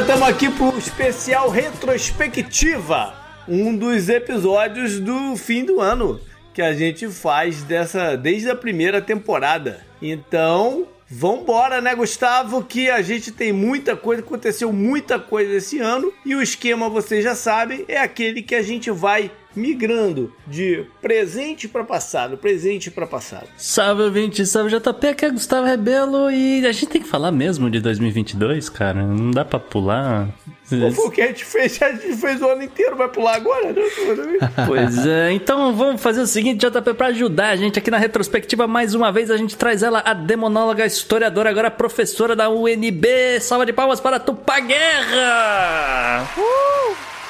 Galera, estamos aqui pro especial retrospectiva, um dos episódios do fim do ano que a gente faz dessa desde a primeira temporada. Então, vambora, né, Gustavo? Que a gente tem muita coisa, aconteceu muita coisa esse ano e o esquema, vocês já sabem, é aquele que a gente vai migrando de presente para passado, presente para passado. Salve ouvinte, salve JP, aqui é Gustavo Rebelo e a gente tem que falar mesmo de 2022, cara, não dá pra pular. O que a gente fez? A gente fez o ano inteiro, vai pular agora? né? Pois é, então vamos fazer o seguinte, JP, pra ajudar a gente aqui na retrospectiva, mais uma vez a gente traz ela, a demonóloga, historiadora, agora professora da UNB. Salva de palmas para Tupá Guerra!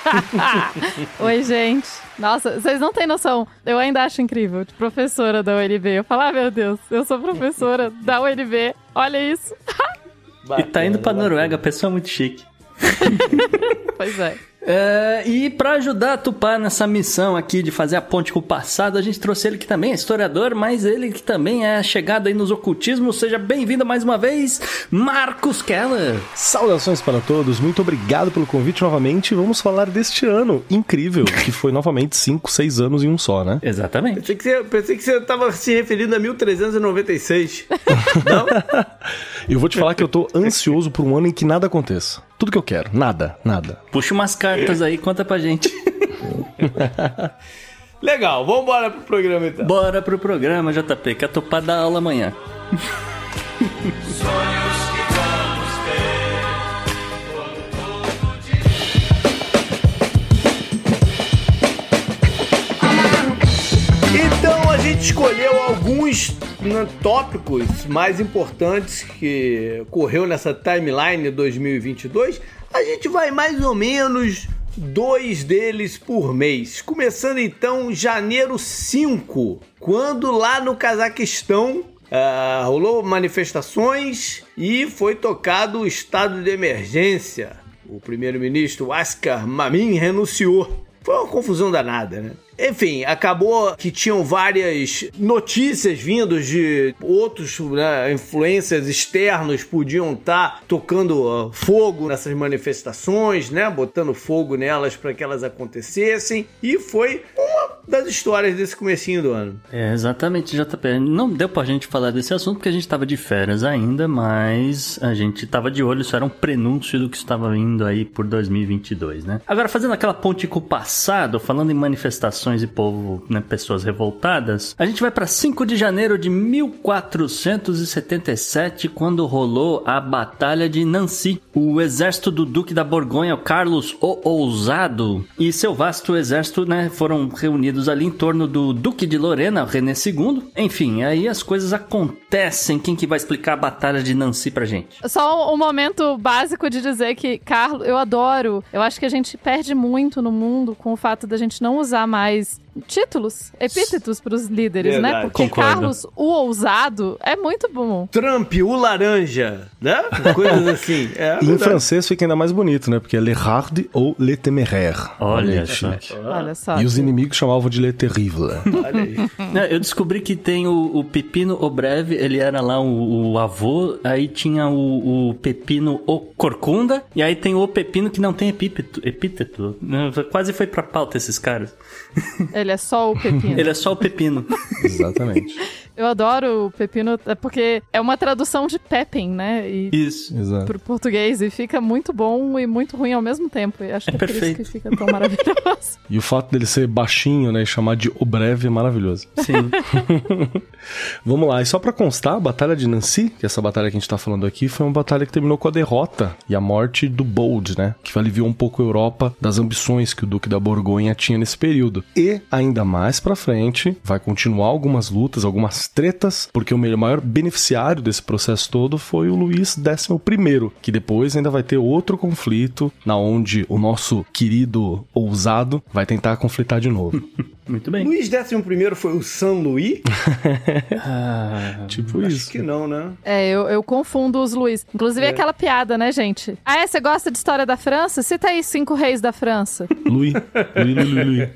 Oi, gente. Nossa, vocês não têm noção. Eu ainda acho incrível. De professora da UNB. Eu falo, ah, meu Deus, eu sou professora da UNB. Olha isso. E tá indo pra Noruega, pessoa muito chique. Pois é. É, e para ajudar a Tupá nessa missão aqui de fazer a ponte com o passado, a gente trouxe ele que também é historiador, mas ele que também é chegado aí nos ocultismos. Seja bem-vindo mais uma vez, Marcos Keller. Saudações para todos, muito obrigado pelo convite novamente. Vamos falar deste ano incrível, que foi novamente 5, 6 anos em um só, né? Exatamente. Pensei que, você, pensei que você tava se referindo a 1396. Não? Eu vou te falar que eu tô ansioso por um ano em que nada aconteça. Tudo que eu quero, nada, nada. Puxa umas cartas aí, conta pra gente. Legal, vamos embora pro programa então. Bora pro programa, JP, que a Tupá dá aula amanhã. Gente escolheu alguns né, tópicos mais importantes que correu nessa timeline 2022. A gente vai mais ou menos dois deles por mês. Começando então janeiro 5, quando lá no Cazaquistão ah, rolou manifestações e foi tocado o estado de emergência. O primeiro-ministro Askar Mamin renunciou. Foi uma confusão danada, né? Enfim, acabou que tinham várias notícias vindas de outros né, influências externos podiam estar tocando ó, fogo nessas manifestações, né? Botando fogo nelas para que elas acontecessem. E foi uma das histórias desse comecinho do ano. É, exatamente, JP. Não deu pra gente falar desse assunto porque a gente tava de férias ainda, mas a gente tava de olho, isso era um prenúncio do que estava vindo aí por 2022, né? Agora, fazendo aquela ponte com o passado, falando em manifestações e povo, né, pessoas revoltadas, a gente vai pra 5 de janeiro de 1477, quando rolou a Batalha de Nancy. O exército do Duque da Borgonha, Carlos o Ousado, e seu vasto exército, né, foram reunidos ali em torno do Duque de Lorena, René II. Enfim, aí as coisas acontecem. Quem que vai explicar a Batalha de Nancy pra gente? Só um momento básico de dizer que, Carlos, eu adoro. Eu acho que a gente perde muito no mundo com o fato da gente não usar mais guys títulos, epítetos pros líderes, né? Verdade. Porque Concordo. Carlos, o ousado, é muito bom. Trump, o laranja, né? Coisas assim. É, E em francês fica ainda mais bonito, né? Porque é Le Hard ou Le Téméraire. Olha chique. Olha só. E os inimigos chamavam de Le Terrible. Olha aí. Não, eu descobri que tem o, o Pepino o Breve, ele era lá o, o avô, aí tinha o, o Pepino o Corcunda, e aí tem o Pepino que não tem epíteto. epíteto. Quase foi pra pauta esses caras. Ele é só o pepino. Ele é só o Pepino. Exatamente. Eu adoro o pepino, é porque é uma tradução de Pepin, né? E Isso. Exato. pro português e fica muito bom e muito ruim ao mesmo tempo. E acho É que é por perfeito. isso que fica tão maravilhoso. E o fato dele ser baixinho, né, e chamar de o breve é maravilhoso. Sim. Vamos lá, e só pra constar, a Batalha de Nancy, que é essa batalha que a gente tá falando aqui, foi uma batalha que terminou com a derrota e a morte do Bold, né? Que aliviou um pouco a Europa das ambições que o Duque da Borgonha tinha nesse período. E, ainda mais pra frente, vai continuar algumas lutas, algumas tretas, porque o maior beneficiário desse processo todo foi o Luís XI, que depois ainda vai ter outro conflito, na onde o nosso querido ousado vai tentar conflitar de novo. Muito bem. Luís XI foi o San Luís? Ah, tipo Acho isso. que não, né? É, eu, eu confundo os Luiz. Inclusive É. aquela piada, né, gente? Ah, é? Você gosta de história da França? Cita aí cinco reis da França. Louis, Louis, Louis, Louis, Louis.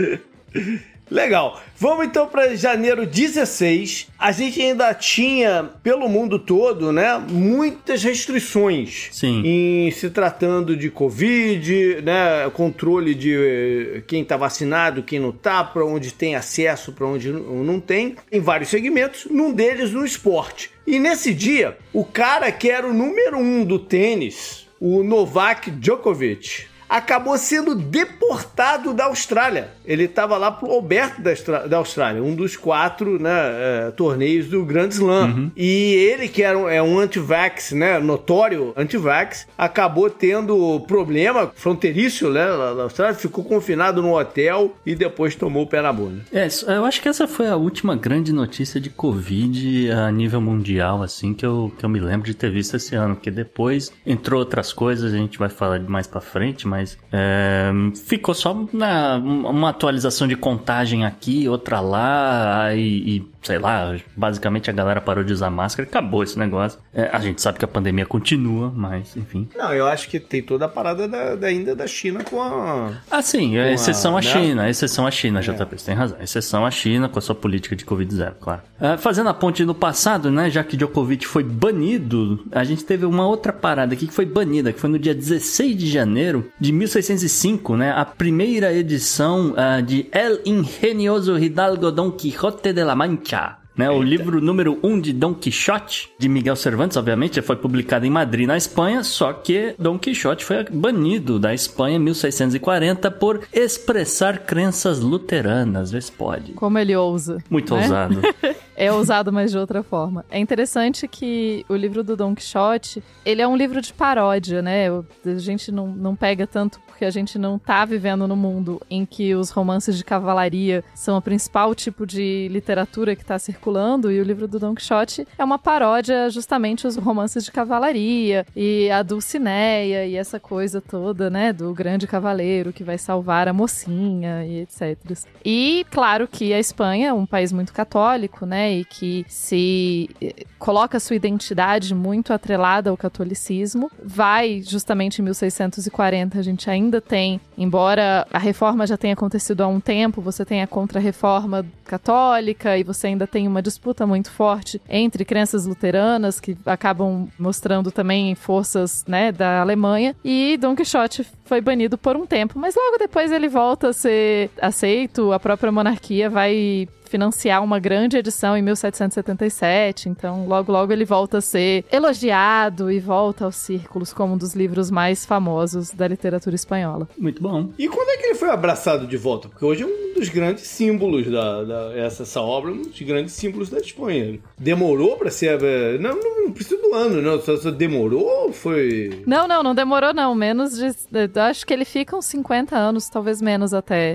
é. Legal. Vamos então para janeiro 16. A gente ainda tinha, pelo mundo todo, né, muitas restrições. Sim. Em se tratando de Covid, né, controle de eh, quem está vacinado, quem não tá, para onde tem acesso, para onde não tem, em vários segmentos, num deles no esporte. E nesse dia, o cara que era o número um do tênis, o Novak Djokovic, acabou sendo deportado da Austrália. Ele estava lá pro Alberto da, Austrália, um dos quatro né, eh, torneios do Grand Slam. E ele, que era um, é um anti-vax, né, notório anti-vax, acabou tendo problema fronteiriço né, na Austrália, ficou confinado no hotel e depois tomou o pé na bunda. É, eu acho que essa foi a última grande notícia de Covid a nível mundial, assim, que eu, que eu me lembro de ter visto esse ano. Porque depois entrou outras coisas, a gente vai falar de mais pra frente, mas é, ficou só na, uma atualização de contagem aqui, outra lá, e, e, sei lá, basicamente a galera parou de usar máscara e acabou esse negócio. É, a gente sabe que a pandemia continua, mas enfim. Não, eu acho que tem toda a parada da, da- ainda da China com a. Ah, sim, é Com a- exceção né? China, exceção a China, JP, você tem razão. Exceção a China com a sua política de Covid-0, claro. Ah, fazendo a ponte no passado, né, já que Djokovic foi banido, a gente teve uma outra parada aqui que foi banida, que foi no dia 16 de janeiro de 1605, né, a primeira edição ah, de El Ingenioso Hidalgo Don Quixote de la Mancha. Né, o livro número 1 um de Dom Quixote, de Miguel Cervantes, obviamente, foi publicado em Madrid, na Espanha, só que Dom Quixote foi banido da Espanha em 1640 por expressar crenças luteranas, vê se pode. Como ele ousa. Muito né? ousado. É ousado, mas de outra forma. É interessante que o livro do Don Quixote, ele é um livro de paródia, né? A gente não, não pega tanto porque a gente não tá vivendo no mundo em que os romances de cavalaria são o principal tipo de literatura que tá circulando, e o livro do Don Quixote é uma paródia justamente os romances de cavalaria e a Dulcineia e essa coisa toda, né, do grande cavaleiro que vai salvar a mocinha e etc. E claro que a Espanha é um país muito católico, né, e que se eh, coloca sua identidade muito atrelada ao catolicismo, vai justamente em 1640 a gente ainda tem, embora a reforma já tenha acontecido há um tempo, você tem a contra-reforma católica e você ainda tem uma disputa muito forte entre crenças luteranas que acabam mostrando também forças, né, da Alemanha e Dom Quixote foi banido por um tempo, mas logo depois ele volta a ser aceito, a própria monarquia vai financiar uma grande edição em 1777, então logo logo ele volta a ser elogiado e volta aos círculos como um dos livros mais famosos da literatura espanhola. Muito bom. E quando é que ele foi abraçado de volta? Porque hoje é um dos grandes símbolos da, da- essa, essa obra, um dos grandes símbolos da Espanha. Demorou pra ser. eh, Não, não, não precisa do ano, não. Só, só demorou ou foi. Não, não, não demorou não, menos de, eu acho que ele fica uns 50 anos, talvez menos até,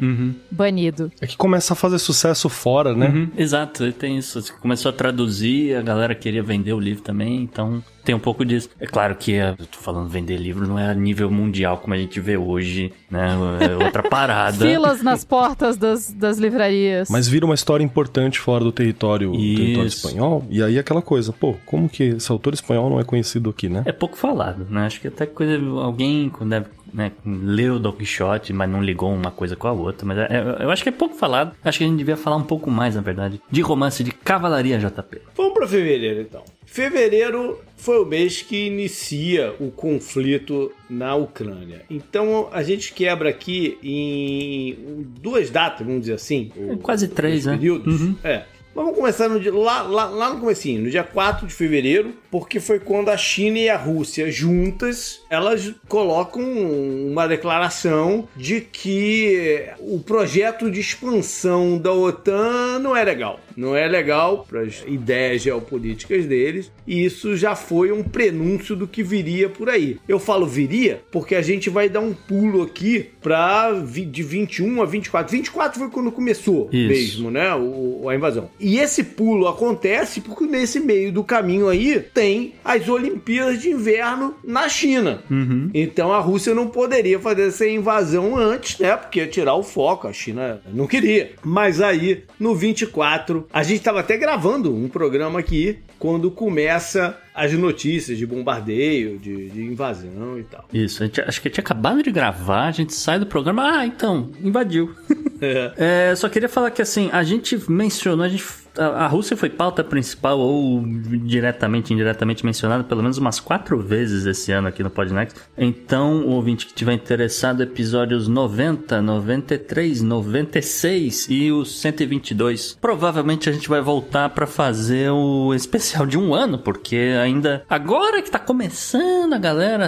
banido. É que começa a fazer sucesso fora, né? Uhum, exato, ele tem isso. Você Começou a traduzir, a galera queria vender o livro também, então tem um pouco disso. É claro que é, eu tô falando vender livro não é a nível mundial como a gente vê hoje, né? É outra parada. Filas nas portas das, das livrarias. Mas vira uma história importante fora do território, do território espanhol. E aí aquela coisa, pô, como que esse autor espanhol não é conhecido aqui, né? É pouco falado, né? Acho que até coisa alguém deve né, leu Don Quixote, mas não ligou uma coisa com a outra. Mas é, é, eu acho que é pouco falado. Acho que a gente devia falar um pouco mais, na verdade, de romance de cavalaria JP. Vamos para fevereiro então. Fevereiro foi o mês que inicia o conflito na Ucrânia. Então a gente quebra aqui em duas datas, vamos dizer assim. É, quase três, né? Períodos. Uhum. É. Vamos começar no lá, lá, lá no comecinho, no dia 4 de fevereiro, porque foi quando a China e a Rússia juntas, elas colocam uma declaração de que o projeto de expansão da OTAN não é legal. Não é legal para as ideias geopolíticas deles, e isso já foi um prenúncio do que viria por aí. Eu falo viria porque a gente vai dar um pulo aqui para de 21 a 24. 24 foi quando começou isso. mesmo, né, o, a invasão. E esse pulo acontece porque nesse meio do caminho aí tem as Olimpíadas de Inverno na China. Uhum. Então a Rússia não poderia fazer essa invasão antes, né? Porque ia tirar o foco. A China não queria. Mas aí, no 24, a gente estava até gravando um programa aqui quando começa as notícias de bombardeio, de, de invasão e tal. Isso, gente, acho que tinha acabado de gravar, a gente sai do programa, ah, então, invadiu. É. é, só queria falar que assim, a gente mencionou, a gente a, Rússia foi pauta principal ou diretamente, indiretamente mencionada pelo menos umas quatro vezes esse ano aqui no Podnext. Então, o ouvinte que tiver interessado, episódios 90, 93, 96 e os 122. Provavelmente a gente vai voltar para fazer o especial de um ano, porque ainda agora que tá começando a galera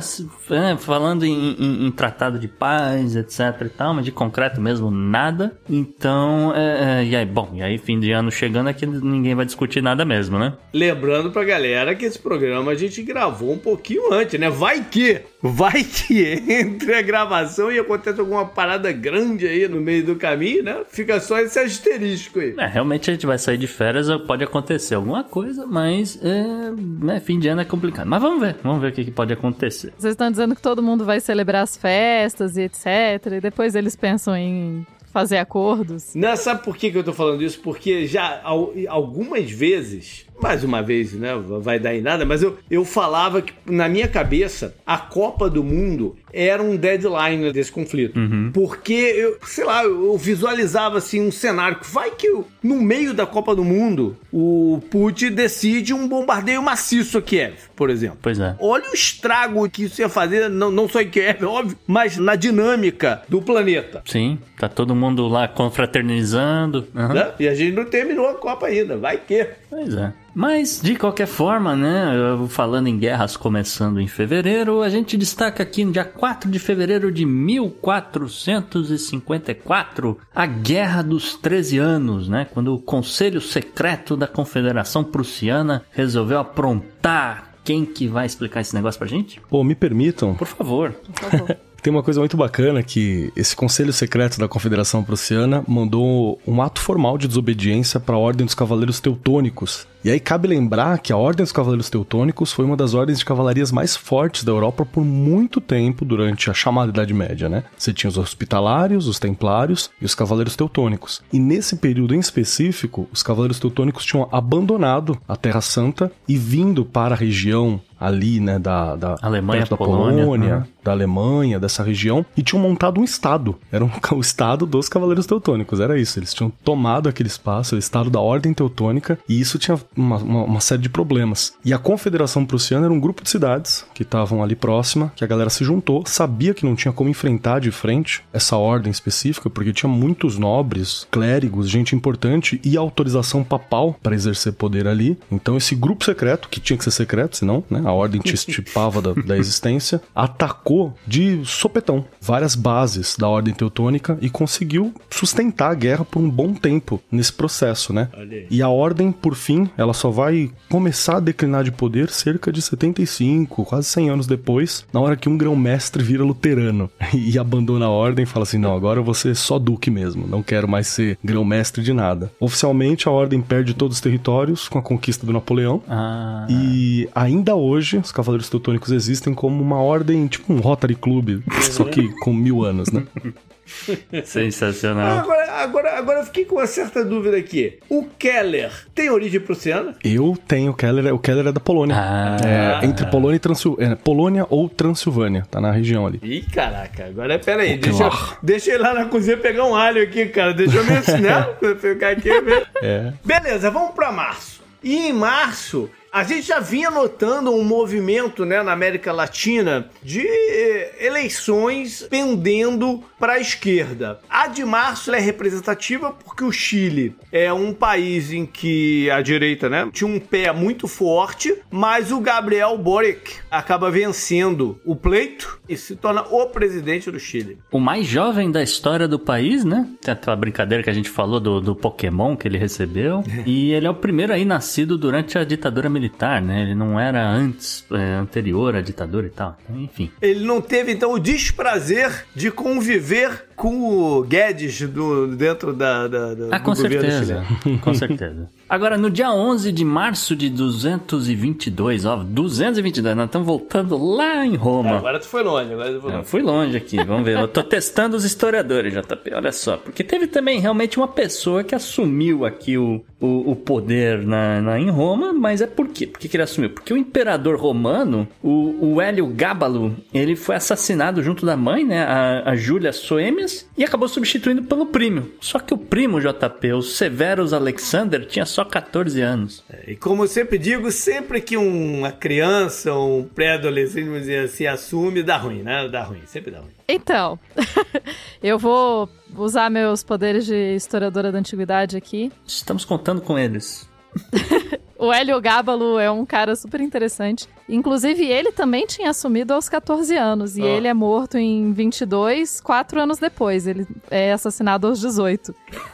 é, falando em, em, em, tratado de paz, etc e tal, mas de concreto mesmo nada. Então, é, é, e aí, bom, e aí fim de ano chegando que ninguém vai discutir nada mesmo, né? Lembrando pra galera que esse programa a gente gravou um pouquinho antes, né? Vai que, vai que entre a gravação e acontece alguma parada grande aí no meio do caminho, né? Fica só esse asterisco aí. É, realmente a gente vai sair de férias, pode acontecer alguma coisa, mas é, né, fim de ano é complicado. Mas vamos ver, vamos ver o que, que pode acontecer. Vocês estão dizendo que todo mundo vai celebrar as festas e etc. E depois eles pensam em fazer acordos. Não, sabe por que, que eu tô falando isso? Porque já algumas vezes mais uma vez, né? Vai dar em nada, mas eu, eu falava que na minha cabeça a Copa do Mundo era um deadline desse conflito. Uhum. Porque eu, sei lá, eu visualizava assim um cenário que vai que eu, no meio da Copa do Mundo o Putin decide um bombardeio maciço a Kiev, por exemplo. Pois é. Olha o estrago que isso ia fazer, não, não só em Kiev, óbvio, mas na dinâmica do planeta. Sim, tá todo mundo lá confraternizando. Uhum. Né? E a gente não terminou a Copa ainda, vai que. Pois é. Mas, de qualquer forma, né, falando em guerras começando em fevereiro, a gente destaca aqui no dia 4 de fevereiro de 1454, a Guerra dos 13 Anos, né, quando o Conselho Secreto da Confederação Prussiana resolveu aprontar quem que vai explicar esse negócio pra gente? Pô, me permitam. Por favor. Por favor. Tem uma coisa muito bacana que esse Conselho Secreto da Confederação Prussiana mandou um ato formal de desobediência para a Ordem dos Cavaleiros Teutônicos, e aí cabe lembrar que a Ordem dos Cavaleiros Teutônicos foi uma das ordens de cavalarias mais fortes da Europa por muito tempo durante a chamada Idade Média, né? Você tinha os hospitalários, os templários e os cavaleiros teutônicos. E nesse período em específico, os cavaleiros teutônicos tinham abandonado a Terra Santa e vindo para a região ali, né, da, da Alemanha, da Polônia, Polônia uhum. da Alemanha, dessa região, e tinham montado um estado. Era um, o estado dos Cavaleiros Teutônicos, era isso. Eles tinham tomado aquele espaço, o estado da Ordem Teutônica, e isso tinha uma, uma, uma, série de problemas. E a Confederação Prussiana era um grupo de cidades que estavam ali próxima, que a galera se juntou, sabia que não tinha como enfrentar de frente essa ordem específica, porque tinha muitos nobres, clérigos, gente importante e autorização papal para exercer poder ali. Então esse grupo secreto, que tinha que ser secreto, senão né, a ordem te estipava da, da existência, atacou de sopetão várias bases da ordem teutônica e conseguiu sustentar a guerra por um bom tempo nesse processo, né? E a ordem, por fim, ela ela só vai começar a declinar de poder cerca de 75, quase 100 anos depois, na hora que um grão-mestre vira luterano e abandona a ordem e fala assim: não, agora eu vou ser só duque mesmo, não quero mais ser grão-mestre de nada. Oficialmente, a ordem perde todos os territórios com a conquista do Napoleão. Ah. E ainda hoje, os Cavaleiros Teutônicos existem como uma ordem, tipo um Rotary Club, só que com mil anos, né? Sensacional. Agora, agora, agora eu fiquei com uma certa dúvida aqui. O Keller tem origem prussiana? Eu tenho o Keller, o Keller é da Polônia. Ah. É, entre Polônia e Transilvânia. Polônia ou Transilvânia, tá na região ali. Ih, caraca, agora pera aí, O deixa, eu- deixa eu ir lá na cozinha pegar um alho aqui, cara. Deixa eu me ensinar, ficar aqui mesmo. É. Beleza, vamos pra março. E em março, a gente já vinha notando um movimento né, na América Latina de eh, eleições pendendo para a esquerda. A de março é representativa porque o Chile é um país em que a direita né, tinha um pé muito forte, mas o Gabriel Boric acaba vencendo o pleito e se torna o presidente do Chile. O mais jovem da história do país, né? Tem aquela brincadeira que a gente falou do, do Pokémon que ele recebeu. e ele é o primeiro aí nascido durante a ditadura militar, né? Ele não era antes, é, anterior à ditadura e tal. Então, enfim. Ele não teve, então, o desprazer de conviver com o Guedes do, dentro da, da, da- Ah, do com governo certeza. chileno. Com certeza. Agora, no dia 11 de março de 222, ó, 222, nós estamos voltando lá em Roma. Agora tu foi longe, agora tu foi Eu longe. fui longe aqui, vamos ver. Eu tô testando os historiadores, JP, olha só. Porque teve também realmente uma pessoa que assumiu aqui o, o, o poder na, na- em Roma, mas é por quê? Por que, que ele assumiu? Porque o imperador romano, o, o Hélio Gábalo, ele foi assassinado junto da mãe, né, a, a Júlia Soêmias, e acabou substituindo pelo primo. Só que o primo, JP, o Severus Alexander, tinha só 14 anos. E como eu sempre digo, sempre que uma criança, um pré-adolescente, vamos dizer assim, assume, dá ruim, né? Dá ruim, sempre dá ruim. Então, eu vou usar meus poderes de historiadora da antiguidade aqui. Estamos contando com eles. O Hélio Gábalo é um cara super interessante. Inclusive, ele também tinha assumido aos 14 anos. E Ó. ele é morto em 22, quatro anos depois. Ele é assassinado aos 18.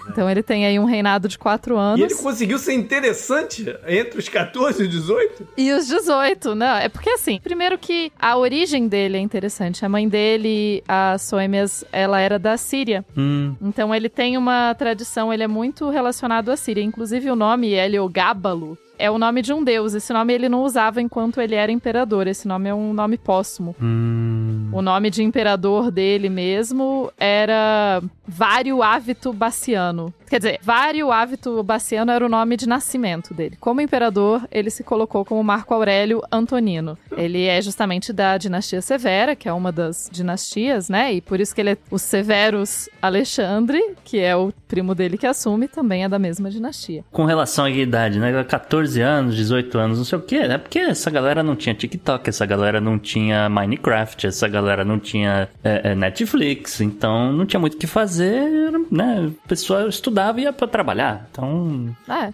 Então ele tem aí um reinado de quatro anos. E ele conseguiu ser interessante entre os 14 e os 18? E os 18, não, é porque assim, primeiro que a origem dele é interessante. A mãe dele, a Soêmias, ela era da Síria. Hum, Então ele tem uma tradição, ele é muito relacionado à Síria. Inclusive o nome Heliogábalo é o nome de um deus. Esse nome ele não usava enquanto ele era imperador. Esse nome é um nome póstumo. hum. O nome de imperador dele mesmo era Vário Ávito Baciano. Quer dizer, Vário Ávito Baciano era o nome de nascimento dele. Como imperador, ele se colocou como Marco Aurélio Antonino. Ele é justamente da dinastia Severa, que é uma das dinastias, né? E por isso que ele é o Severus Alexandre, que é o primo dele que assume, também é da mesma dinastia. Com relação à idade, né? 14 anos, 18 anos, não sei o quê. É porque essa galera não tinha TikTok, essa galera não tinha Minecraft, essa galera não tinha é, é, Netflix, então não tinha muito o que fazer, né? O pessoal estudava e ia pra trabalhar. Então, É.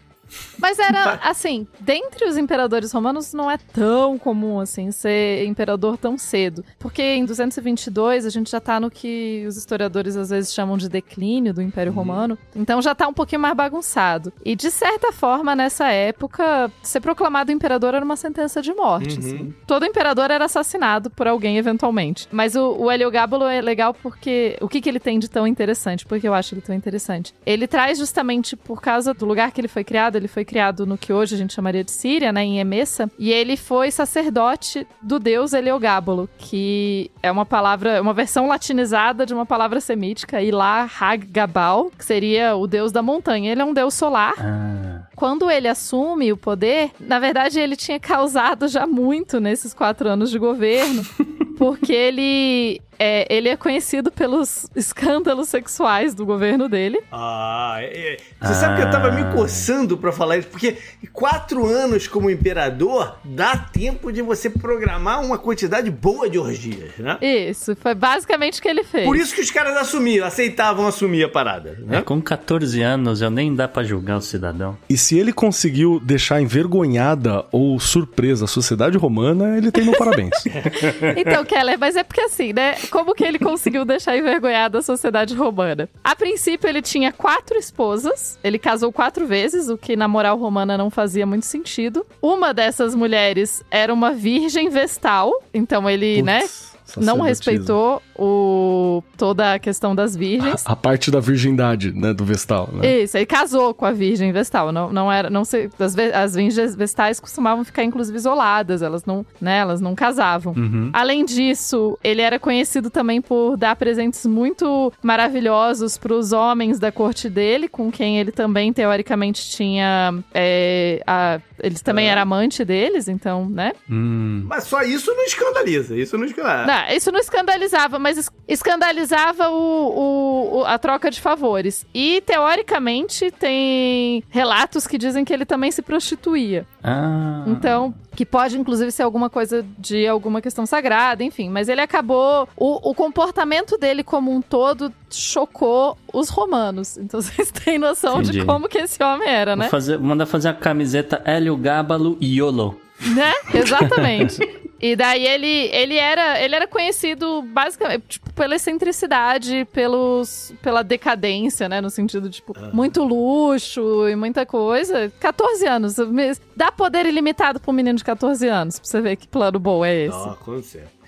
Mas era, assim, dentre os imperadores romanos não é tão comum, assim, ser imperador tão cedo. Porque em 222 a gente já tá no que os historiadores às vezes chamam de declínio do Império Romano. Então já tá um pouquinho mais bagunçado. E de certa forma, nessa época, ser proclamado imperador era uma sentença de morte, assim. Todo imperador era assassinado por alguém eventualmente. Mas o, o Heliogábalo é legal porque... O que, que ele tem de tão interessante? Porque eu acho ele tão interessante. Ele traz justamente por causa do lugar que ele foi criado, ele foi criado no que hoje a gente chamaria de Síria, né, em Emesa, e ele foi sacerdote do deus Heliogábalo, que é uma palavra, uma versão latinizada de uma palavra semítica, Ilah Hag Gabal, que seria o deus da montanha. Ele é um deus solar, ah, quando ele assume o poder, na verdade ele tinha causado já muito nesses quatro anos de governo, porque ele é, ele é conhecido pelos escândalos sexuais do governo dele. Ah, é, é. você sabe que eu tava me Ah. coçando pra falar isso, porque quatro anos como imperador dá tempo de você programar uma quantidade boa de orgias, né? Isso, foi basicamente o que ele fez. Por isso que os caras assumiam, aceitavam assumir a parada, é, né? com 14 anos eu nem dá pra julgar o cidadão. E se ele conseguiu deixar envergonhada ou surpresa a sociedade romana, ele tem meu parabéns. Então, Keller, mas é porque assim, né? Como que ele conseguiu deixar envergonhada a sociedade romana? A princípio, ele tinha quatro esposas. Ele casou quatro vezes, o que na moral romana não fazia muito sentido. Uma dessas mulheres era uma virgem vestal. Então ele, né? Não respeitou o, toda a questão das virgens. A parte da virgindade, né, do Vestal, né? Isso, ele casou com a Virgem Vestal. Não, não era, não sei, as, as Virgens Vestais costumavam ficar inclusive isoladas, elas não, né, elas não casavam. Uhum. Além disso, ele era conhecido também por dar presentes muito maravilhosos para os homens da corte dele, com quem ele também teoricamente tinha, é, a- eles também É. era amante deles, então, né? Hum. Mas só isso não escandaliza. Isso não escandaliza. Não, isso não escandalizava, mas es- escandalizava o, o- o- a troca de favores. E, teoricamente, tem relatos que dizem que ele também se prostituía. Ah. Então, que pode, inclusive, ser alguma coisa de alguma questão sagrada, enfim. Mas ele acabou. O, o comportamento dele como um todo chocou os romanos. Então, vocês têm noção de Entendi. como que esse homem era, Vou né? fazer, vou mandar fazer a camiseta Hélio Gábalo YOLO. Né? Exatamente. E daí ele, ele, era, ele era conhecido basicamente tipo, pela excentricidade, pelos, pela decadência, né? No sentido, tipo, muito luxo e muita coisa. 14 anos. Dá poder ilimitado pra um menino de 14 anos, pra você ver que plano bom é esse. Não, com certeza.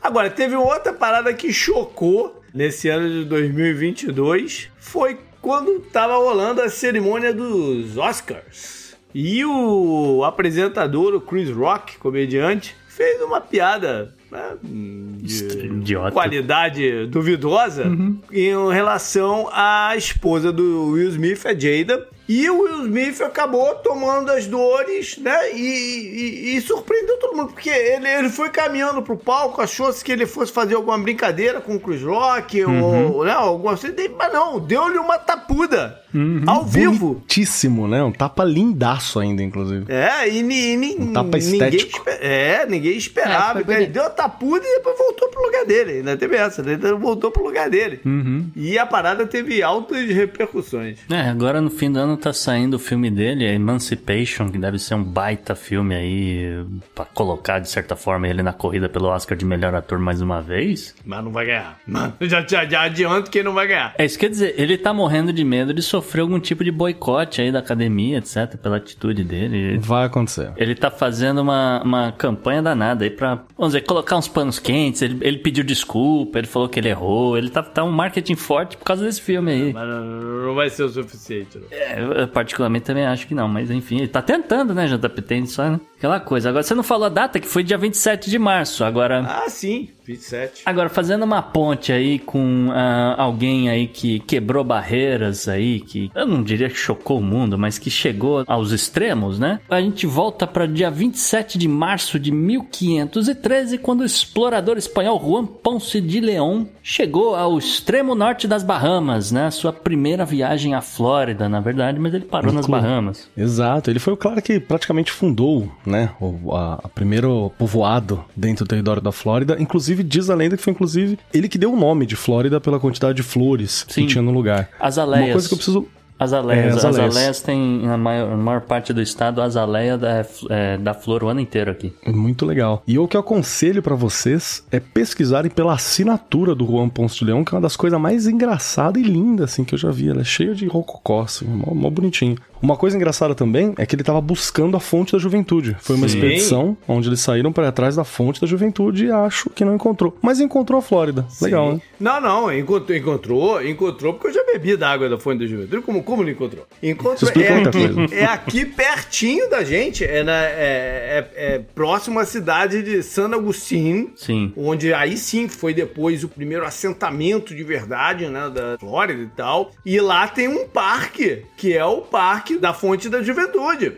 Agora, teve outra parada que chocou nesse ano de 2022. Foi quando tava rolando a cerimônia dos Oscars. E o apresentador, o Chris Rock, comediante, fez uma piada né, de Idiota. qualidade duvidosa em relação à esposa do Will Smith, a Jada. E o Will Smith acabou tomando as dores, né? E, e- e surpreendeu todo mundo, porque ele, ele foi caminhando pro palco, achou-se que ele fosse fazer alguma brincadeira com o Chris Rock, ou né, alguma coisa, mas não, deu-lhe uma tapuda ao vivo. Bonitíssimo, né? Um tapa lindaço ainda, inclusive. É, e, ni- ni- Um tapa ninguém, estético. espe- é, ninguém É, esperava. foi ele deu a tapuda e depois voltou pro lugar dele. Ainda teve essa, né? Então voltou pro lugar dele. Uhum. E a parada teve altas repercussões. É, agora no fim do ano tá saindo o filme dele, a Emancipation, que deve ser um baita filme aí, pra colocar de certa forma ele na corrida pelo Oscar de melhor ator mais uma vez. Mas não vai ganhar. Mano, já, já, já adianto que não vai ganhar. É isso quer dizer, ele tá morrendo de medo de sofrer algum tipo de boicote aí da academia, etc, pela atitude dele. Vai acontecer. Ele tá fazendo uma, uma campanha danada aí pra, vamos dizer, colocar uns panos quentes. Ele, ele pediu desculpa, ele falou que ele errou. Ele tá, tá um marketing forte por causa desse filme aí. Mas não, vai ser o suficiente. Não. É, eu, eu particularmente também acho que não, mas enfim, ele tá tentando, né, JP? Tem só, né? Aquela coisa. Agora, você não falou a data, que foi dia 27 de março. Agora, Ah, sim, 27. agora fazendo uma ponte aí com ah, alguém aí que quebrou barreiras aí, que eu não diria que chocou o mundo, mas que chegou aos extremos, né? A gente volta para dia 27 de março de 1513, quando o explorador espanhol Juan Ponce de León chegou ao extremo norte das Bahamas, né? Sua primeira viagem à Flórida, na verdade, mas ele parou nas Bahamas. Exato, ele foi o cara que praticamente fundou, né, o a, a primeiro povoado dentro do território da Flórida. Inclusive, diz a lenda que foi, inclusive, ele que deu o nome de Flórida pela quantidade de flores Sim. que tinha no lugar. Azaleias. Uma coisa que eu preciso... Azaleias. É, As azaleias. azaleias tem na maior, na maior parte do estado azaleia da, é, da flor o ano inteiro aqui. Muito legal. E o que eu aconselho pra vocês é pesquisarem pela assinatura do Juan Ponce de Leão, que é uma das coisas mais engraçadas e lindas assim que eu já vi. Ela é cheia de rococó, assim, mó, mó bonitinho. Uma coisa engraçada também é que ele tava buscando a fonte da juventude. Foi uma Sim. expedição onde eles saíram para atrás da fonte da juventude e acho que não encontrou. Mas encontrou a Flórida. Legal, Sim. né? Não, não, encontrou, encontrou, encontrou, porque eu já bebi da água da fonte da juventude. Como, como não encontrou? Encontrou, é aqui, é aqui pertinho da gente, é, na, é, é- é próximo à cidade de San Agustín, Sim. onde aí sim foi depois o primeiro assentamento de verdade, né, da Flórida e tal. E lá tem um parque, que é o Parque da Fonte da Juventude.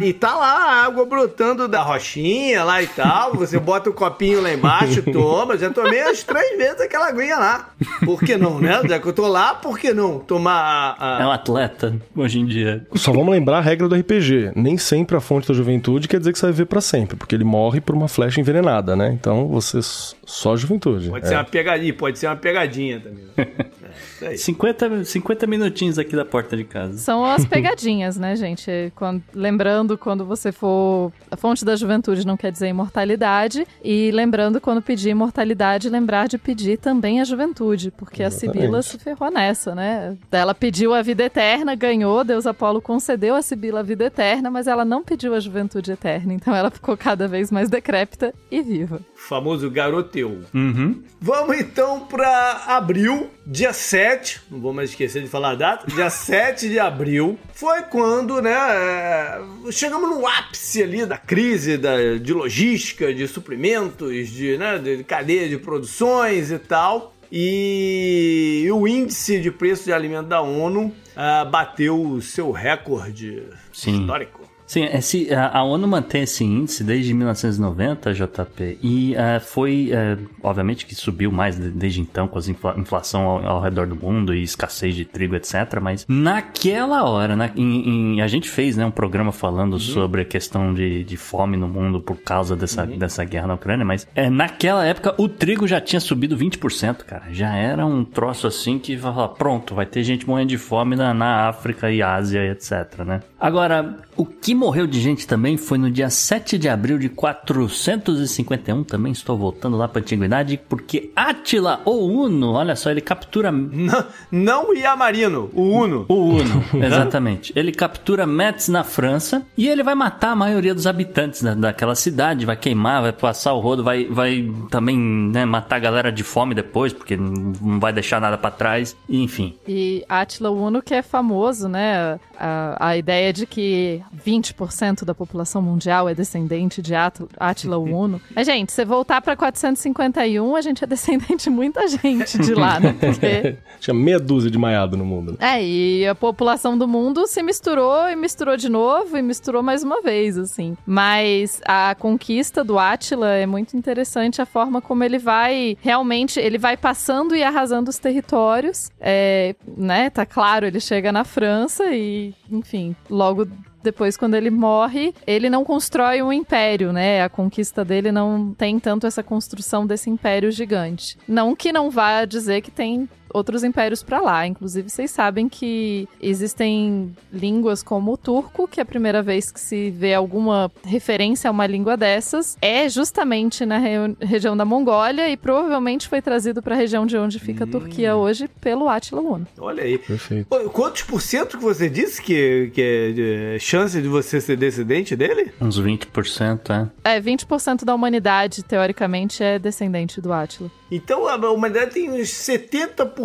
E tá lá a água brotando da rochinha lá e tal. Você bota o copinho lá embaixo, toma. Já tomei as três vezes aquela aguinha lá. Por que não, né? Já que eu tô lá, por que não tomar a... a- É um atleta hoje em dia. Só vamos lembrar a regra do RPG. Nem sempre a fonte da juventude quer dizer que você vai viver pra sempre, porque ele morre por uma flecha envenenada, né? Então você só juventude. Pode É. ser uma pegadinha, pode ser uma pegadinha também. Isso aí. 50, 50 minutinhos aqui da porta de casa. São as pegadinhas, né, gente? Quando- lembrando, quando você for. A fonte da juventude não quer dizer imortalidade. E lembrando, quando pedir imortalidade, lembrar de pedir também a juventude. Porque a Exatamente. Sibila se ferrou nessa, né? Ela pediu a vida eterna, ganhou, Deus Apolo concedeu a Sibila a vida eterna, mas ela não pediu a juventude eterna. Então ela ficou cada vez mais decrépita e viva. O famoso garoteu. Uhum. Vamos então para abril, dia 7, não vou mais esquecer de falar a data, dia 7 de abril, foi quando, né, é, chegamos no ápice ali da crise da, de logística, de suprimentos, de, né, de cadeia de produções e tal. E o índice de preço de alimento da ONU ah, bateu o seu recorde Sim. histórico. Sim, esse, a, a ONU mantém esse índice desde 1990, JP, e eh, foi, eh, obviamente que subiu mais de- desde então, com a infla, inflação ao, ao redor do mundo e escassez de trigo, etc. Mas naquela hora, na, em- em- a gente fez né, um programa falando sobre a questão de, de fome no mundo por causa dessa, dessa guerra na Ucrânia, mas eh, naquela época o trigo já tinha subido 20%, cara. Já era um troço assim que vai falar, pronto, vai ter gente morrendo de fome na, na África e Ásia, etc, né? Agora, o que morreu de gente também foi no dia 7 de abril de 451, também estou voltando lá para a antiguidade, porque Átila, ou Uno, olha só, ele captura Não, não o Iamarino, o Uno. o Uno, exatamente. Ele captura Metz na França e ele vai matar a maioria dos habitantes da, daquela cidade, vai queimar, vai passar o rodo, vai, vai também né, matar a galera de fome depois, porque não vai deixar nada pra trás, enfim. E Átila Uno, que é famoso, né? A, a ideia de que 20% da população mundial é descendente de Át- Átila Uno. Mas, gente, se voltar pra 451, a gente é descendente de muita gente de lá, né? Porque Tinha meia dúzia de maiado no mundo. né? É, e a população do mundo se misturou e misturou de novo e misturou mais uma vez, assim. Mas a conquista do Átila é muito interessante a forma como ele vai realmente, ele vai passando e arrasando os territórios. É, né, tá claro, ele chega na França e, enfim, logo depois, quando ele morre, ele não constrói um império, né? A conquista dele não tem tanto essa construção desse império gigante. Não que não vá dizer que tem outros impérios para lá. Inclusive, vocês sabem que existem línguas como o turco, que é a primeira vez que se vê alguma referência a uma língua dessas é justamente na re- região da Mongólia e provavelmente foi trazido para a região de onde fica a Turquia hoje pelo Átila Uno. Olha aí. Perfeito. Quantos por cento que você disse que, que é de chance de você ser descendente dele? Uns 20%, é. É, 20% da humanidade, teoricamente, é descendente do Átila. Então a humanidade tem uns 70%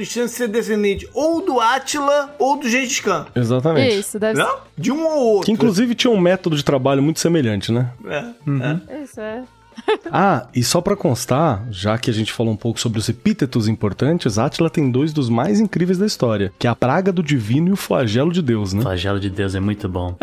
de chance de ser descendente ou do Átila ou do Gengis Khan. Exatamente. Isso, deve Não? De um ou outro. Que inclusive tinha um método de trabalho muito semelhante, né? É, é. ser. Isso, é. Ah, e só pra constar, já que a gente falou um pouco sobre os epítetos importantes, Átila tem dois dos mais incríveis da história, que é a praga do divino e o flagelo de Deus, né? Flagelo de Deus é muito bom.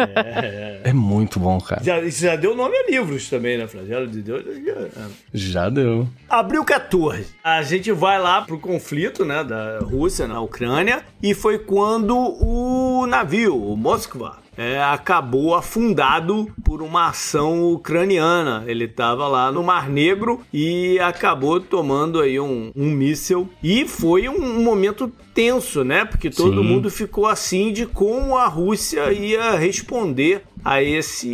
É muito bom, cara. Já, isso já deu nome a livros também, né? Flagelo de Deus. é. Já deu. Abril 14. A gente vai lá pro conflito, né, da Rússia na Ucrânia e foi quando o navio, o Moskva, é, acabou afundado por uma ação ucraniana. Ele estava lá no Mar Negro e acabou tomando aí um, um míssil e foi um, um momento tenso, né? Porque todo Sim. mundo ficou assim de como a Rússia ia responder a esse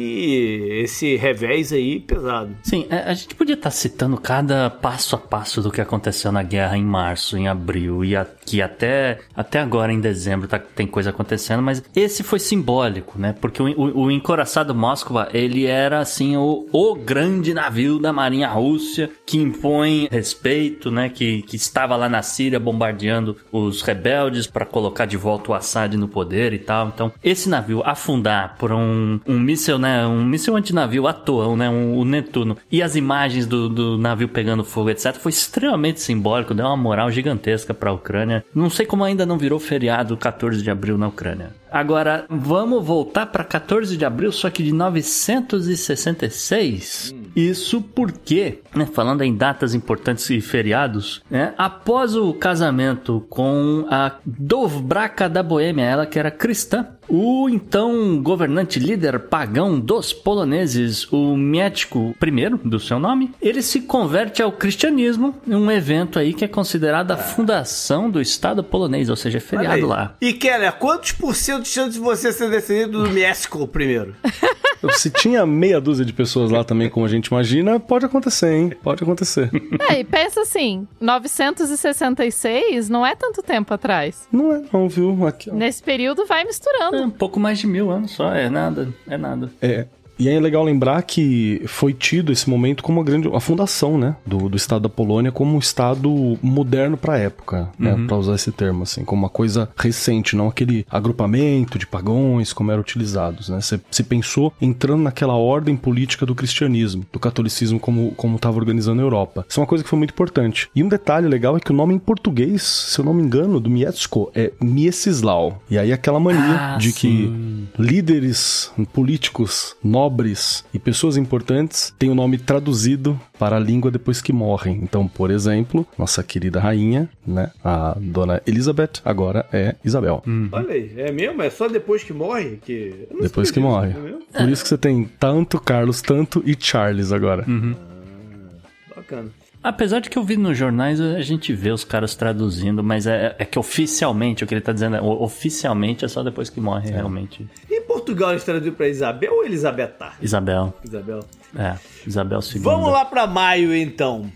esse revés aí pesado. Sim, é, a gente podia estar citando cada passo a passo do que aconteceu na guerra em março, em abril e aqui até, até agora em dezembro tá, tem coisa acontecendo, mas esse foi simbólico, né? Porque o, o, o encoraçado Moskva, ele era assim o, o grande navio da marinha russa que impõe respeito, né? Que, que estava lá na Síria bombardeando os rebeldes para colocar de volta o Assad no poder e tal. Então, esse navio afundar por um, um míssil, né? Um míssil antinavio à toa, né? Um, o Netuno. E as imagens do, do navio pegando fogo, etc. Foi extremamente simbólico, deu uma moral gigantesca para a Ucrânia. Não sei como ainda não virou feriado 14 de abril na Ucrânia. Agora, vamos voltar para 14 de abril, só que de 966. Isso porque, né, falando em datas importantes e feriados, né, após o casamento com a Dovbraka da Boêmia, ela que era cristã, o então governante líder pagão dos poloneses, o Mietko I, do seu nome, ele se converte ao cristianismo em um evento aí que é considerado a fundação do Estado polonês, ou seja, é feriado lá. E Keller, quantos por cento de chance de você ser descendente do México primeiro? Se tinha meia dúzia de pessoas lá também, como a gente imagina, pode acontecer, hein? Pode acontecer. É, e pensa assim, 966 não é tanto tempo atrás. Não é não, viu? Aqui, ó. Nesse período vai misturando. É um pouco mais de mil anos só, é nada, é nada. É. E aí é legal lembrar que foi tido esse momento como a grande a fundação, né, do, do Estado da Polônia como um Estado moderno para a época, né, para usar esse termo assim, como uma coisa recente, não aquele agrupamento de pagões como eram utilizados, né? Se, se pensou entrando naquela ordem política do cristianismo, do catolicismo como como estava organizando a Europa. Isso é uma coisa que foi muito importante. E um detalhe legal é que o nome em português, se eu não me engano, do Mieszko é Mieczyslau. E aí aquela mania Ah, de sim. que líderes políticos, nobres e pessoas importantes têm o nome traduzido para a língua depois que morrem. Então, por exemplo, nossa querida rainha, né, a dona Elizabeth, agora é Isabel. Olha aí, é mesmo? É só depois que morre? Que... Depois que morre. é? Por isso que você tem tanto Carlos, tanto e Charles agora. Bacana. Apesar de que eu vi nos jornais, a gente vê os caras traduzindo, mas é, é que oficialmente, o que ele tá dizendo é, oficialmente é só depois que morre, realmente. Portugal eles traduziram pra Isabel ou Elisabetta? Isabel, Isabel. é, Isabel II. Vamos lá pra maio, então.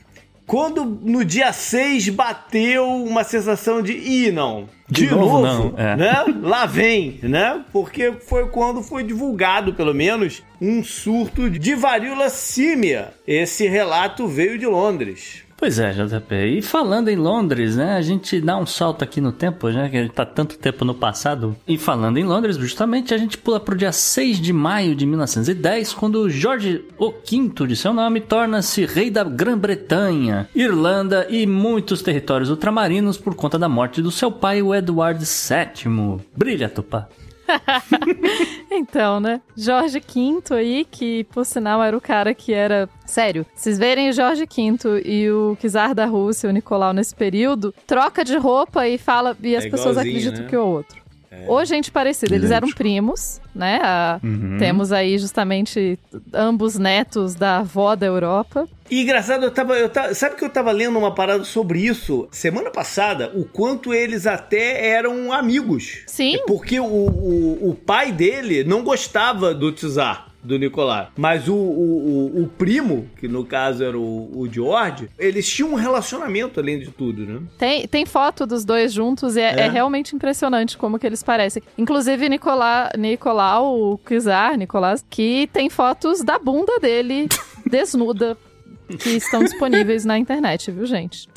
Quando no dia 6 bateu uma sensação de ih, não. De, De novo, novo, não, é. né? Lá vem, né? Porque foi quando foi divulgado, pelo menos, um surto de varíola símia. Esse relato veio de Londres. Pois é, JP. E falando em Londres, né? A gente dá um salto aqui no tempo, né? Que a gente tá tanto tempo no passado. E falando em Londres, justamente, a gente pula pro dia 6 de maio de 1910, quando Jorge V, de seu nome, torna-se rei da Grã-Bretanha, Irlanda e muitos territórios ultramarinos por conta da morte do seu pai, o Edward VII. Brilha, Tupá. Então, né? Jorge V aí, que por sinal era o cara que era. Sério, vocês verem o Jorge V e o czar da Rússia, o Nicolau, nesse período, troca de roupa e fala. E as É pessoas acreditam né? que é o outro. Ou gente parecida, eles eram primos, né? A- Temos aí justamente ambos netos da avó da Europa. E engraçado, eu tava, eu tava. Sabe que eu tava lendo uma parada sobre isso semana passada? O quanto eles até eram amigos. Sim. Porque o, o, o pai dele não gostava do Tsar, do Nicolai. Mas o, o, o, o primo, que no caso era o, o George, eles tinham um relacionamento além de tudo, né? Tem, tem foto dos dois juntos e é, É? é realmente impressionante como que eles parecem. Inclusive, Nicola, Nicolau, o Kizar, Nicolás, que tem fotos da bunda dele desnuda que estão disponíveis na internet, viu, gente?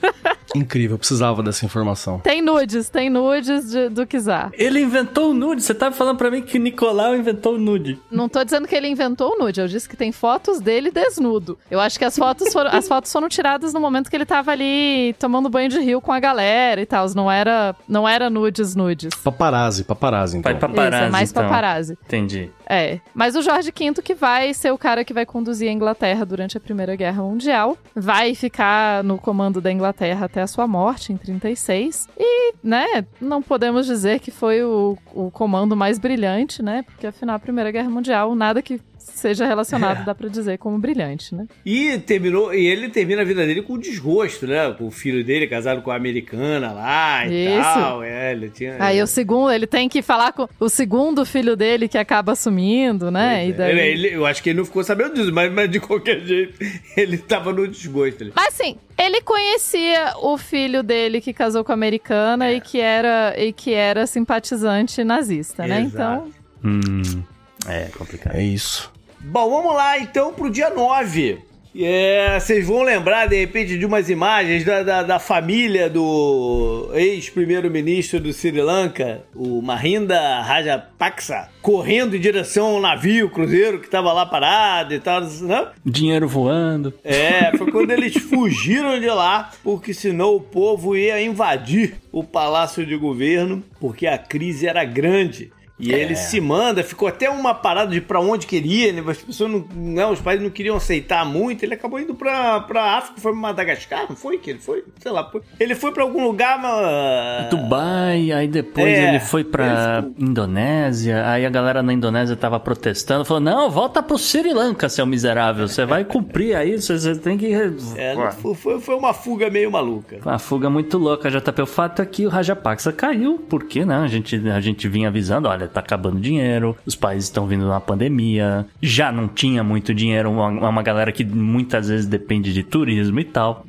Incrível, eu precisava dessa informação. Tem nudes, tem nudes de- do Kizar. Ele inventou o nude. Você tava falando pra mim que Nicolau inventou o nude. Não tô dizendo que ele inventou o nude, eu disse que tem fotos dele desnudo. Eu acho que as fotos foram, as fotos foram tiradas no momento que ele tava ali tomando banho de rio com a galera e tal. Não era, não era nudes, nudes. Paparazzi, paparazzi, então. Vai paparazzi, Isso, é mais então. paparazzi. Entendi. É, mas o Jorge V que vai ser o cara que vai conduzir a Inglaterra durante a Primeira Guerra Mundial, vai ficar no comando da Inglaterra até a sua morte em 36 e, né, não podemos dizer que foi o, o comando mais brilhante, né, porque afinal a Primeira Guerra Mundial, nada que seja relacionado dá pra dizer como brilhante, né? E terminou, e ele termina a vida dele com desgosto, né? Com o filho dele casado com a americana lá e Isso. tal. É, ele tinha. Aí o segundo, ele tem que falar com o segundo filho dele que acaba assumindo, né? E daí... Ele- ele- eu acho que ele não ficou sabendo disso, mas, mas de qualquer jeito, ele tava no desgosto. ali. Mas assim, ele conhecia o filho dele que casou com a americana e que era e que era simpatizante nazista, né? Exato. Então, Hum, é complicado. É isso. Bom, vamos lá então pro dia 9. É, vocês vão lembrar de repente de umas imagens da, da, da família do ex-primeiro-ministro do Sri Lanka, o Mahinda Rajapaksa, correndo em direção ao navio cruzeiro que tava lá parado e tal, né? Dinheiro voando. É, foi quando eles fugiram de lá, porque senão o povo ia invadir o palácio de governo, porque a crise era grande. E ele se manda, ficou até uma parada de pra onde queria, né? As pessoas não, não, os pais não queriam aceitar muito. Ele acabou indo pra, pra África, foi pra Madagascar, não foi que ele foi? Sei lá, foi. ele foi pra algum lugar, mas... Dubai, aí depois É, ele foi pra ele ficou- Indonésia, aí a galera na Indonésia tava protestando, falou, não, volta pro Sri Lanka, seu miserável, você vai cumprir aí, você, você tem que... É, foi, foi uma fuga meio maluca. Uma fuga muito louca, JP. O fato é que o Rajapaksa caiu, porque né, a, gente, a gente vinha avisando: olha, tá acabando dinheiro, os países estão vindo numa pandemia, já não tinha muito dinheiro, uma, uma galera que muitas vezes depende de turismo e tal.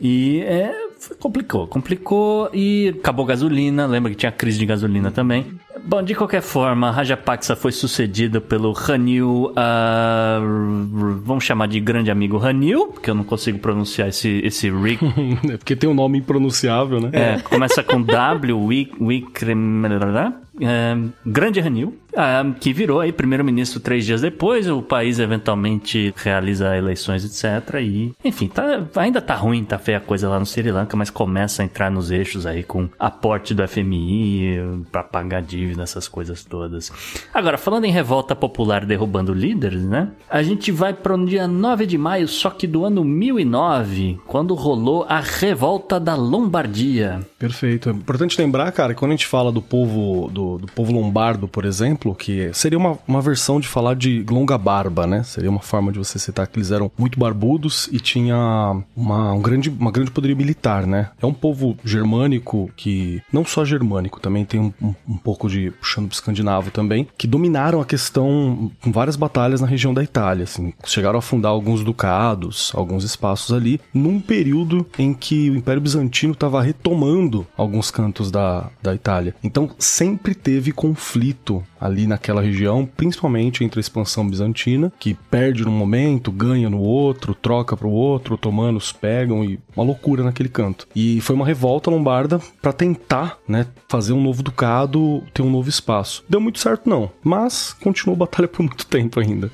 E é, complicou, complicou e acabou gasolina. Lembra que tinha crise de gasolina também. Bom, de qualquer forma, Rajapaksa foi sucedido pelo Ranil, r- vamos chamar de grande amigo Ranil, porque eu não consigo pronunciar esse, esse Rick É porque tem um nome impronunciável, né? é, começa com W, Wik- Wikram, Grande Ranil, que virou aí primeiro-ministro três dias depois. O país eventualmente realiza eleições, etc. E, enfim, tá, ainda tá ruim, tá feia a coisa lá no Sri Lanka, mas começa a entrar nos eixos aí com aporte do FMI pra pagar dívida, essas coisas todas. Agora, falando em revolta popular derrubando líderes, né? A gente vai para um dia 9 de maio, só que do ano 1009, quando rolou a revolta da Lombardia. Perfeito. É importante lembrar, cara, que quando a gente fala do povo do, do povo lombardo, por exemplo, que seria uma, uma versão de falar de longa barba, né? Seria uma forma de você citar que eles eram muito barbudos e tinha uma, um grande, uma grande poderio militar, né? É um povo germânico que, não só germânico, também tem um, um, um pouco de puxando pro escandinavo também, que dominaram a questão com várias batalhas na região da Itália, assim. Chegaram a fundar alguns ducados, alguns espaços ali, num período em que o Império Bizantino estava retomando alguns cantos da, da Itália. Então sempre teve conflito ali naquela região, principalmente entre a expansão bizantina, que perde num momento, ganha no outro, troca pro outro, otomanos pegam e uma loucura naquele canto. E foi uma revolta lombarda para tentar, né, fazer um novo ducado, ter um novo espaço. Deu muito certo não, mas continuou a batalha por muito tempo ainda.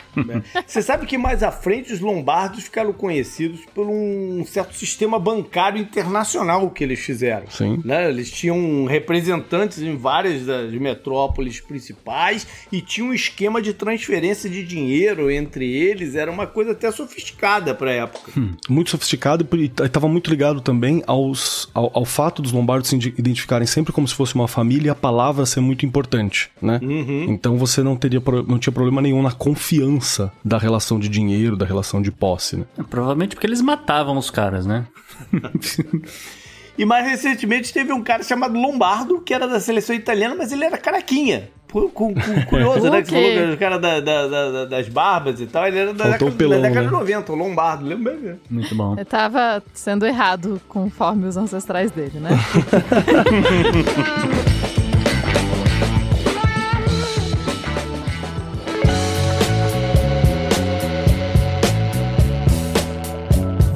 Você sabe que mais à frente os lombardos ficaram conhecidos por um certo sistema bancário internacional que eles fizeram. Sim. Né? Eles tinham representantes em várias das metrópoles principais e tinha um esquema de transferência de dinheiro entre eles. Era uma coisa até sofisticada para época. muito sofisticado e estava muito ligado também aos, ao, ao fato dos lombardos se identificarem sempre como se fosse uma família e a palavra ser muito importante, né? Então você não teria não tinha problema nenhum na confiança da relação de dinheiro, da relação de posse, né? Provavelmente porque eles matavam os caras, né? E mais recentemente teve um cara chamado Lombardo, que era da seleção italiana, mas ele era caraquinha. Cu- cu- cu- Curioso, né? Que falou que era o cara da- da- da- da- das barbas e tal. Ele era da Faltou década, pelão, da década né? de 90, o Lombardo. Lembra bem? Muito bom. Eu tava sendo errado conforme os ancestrais dele, né?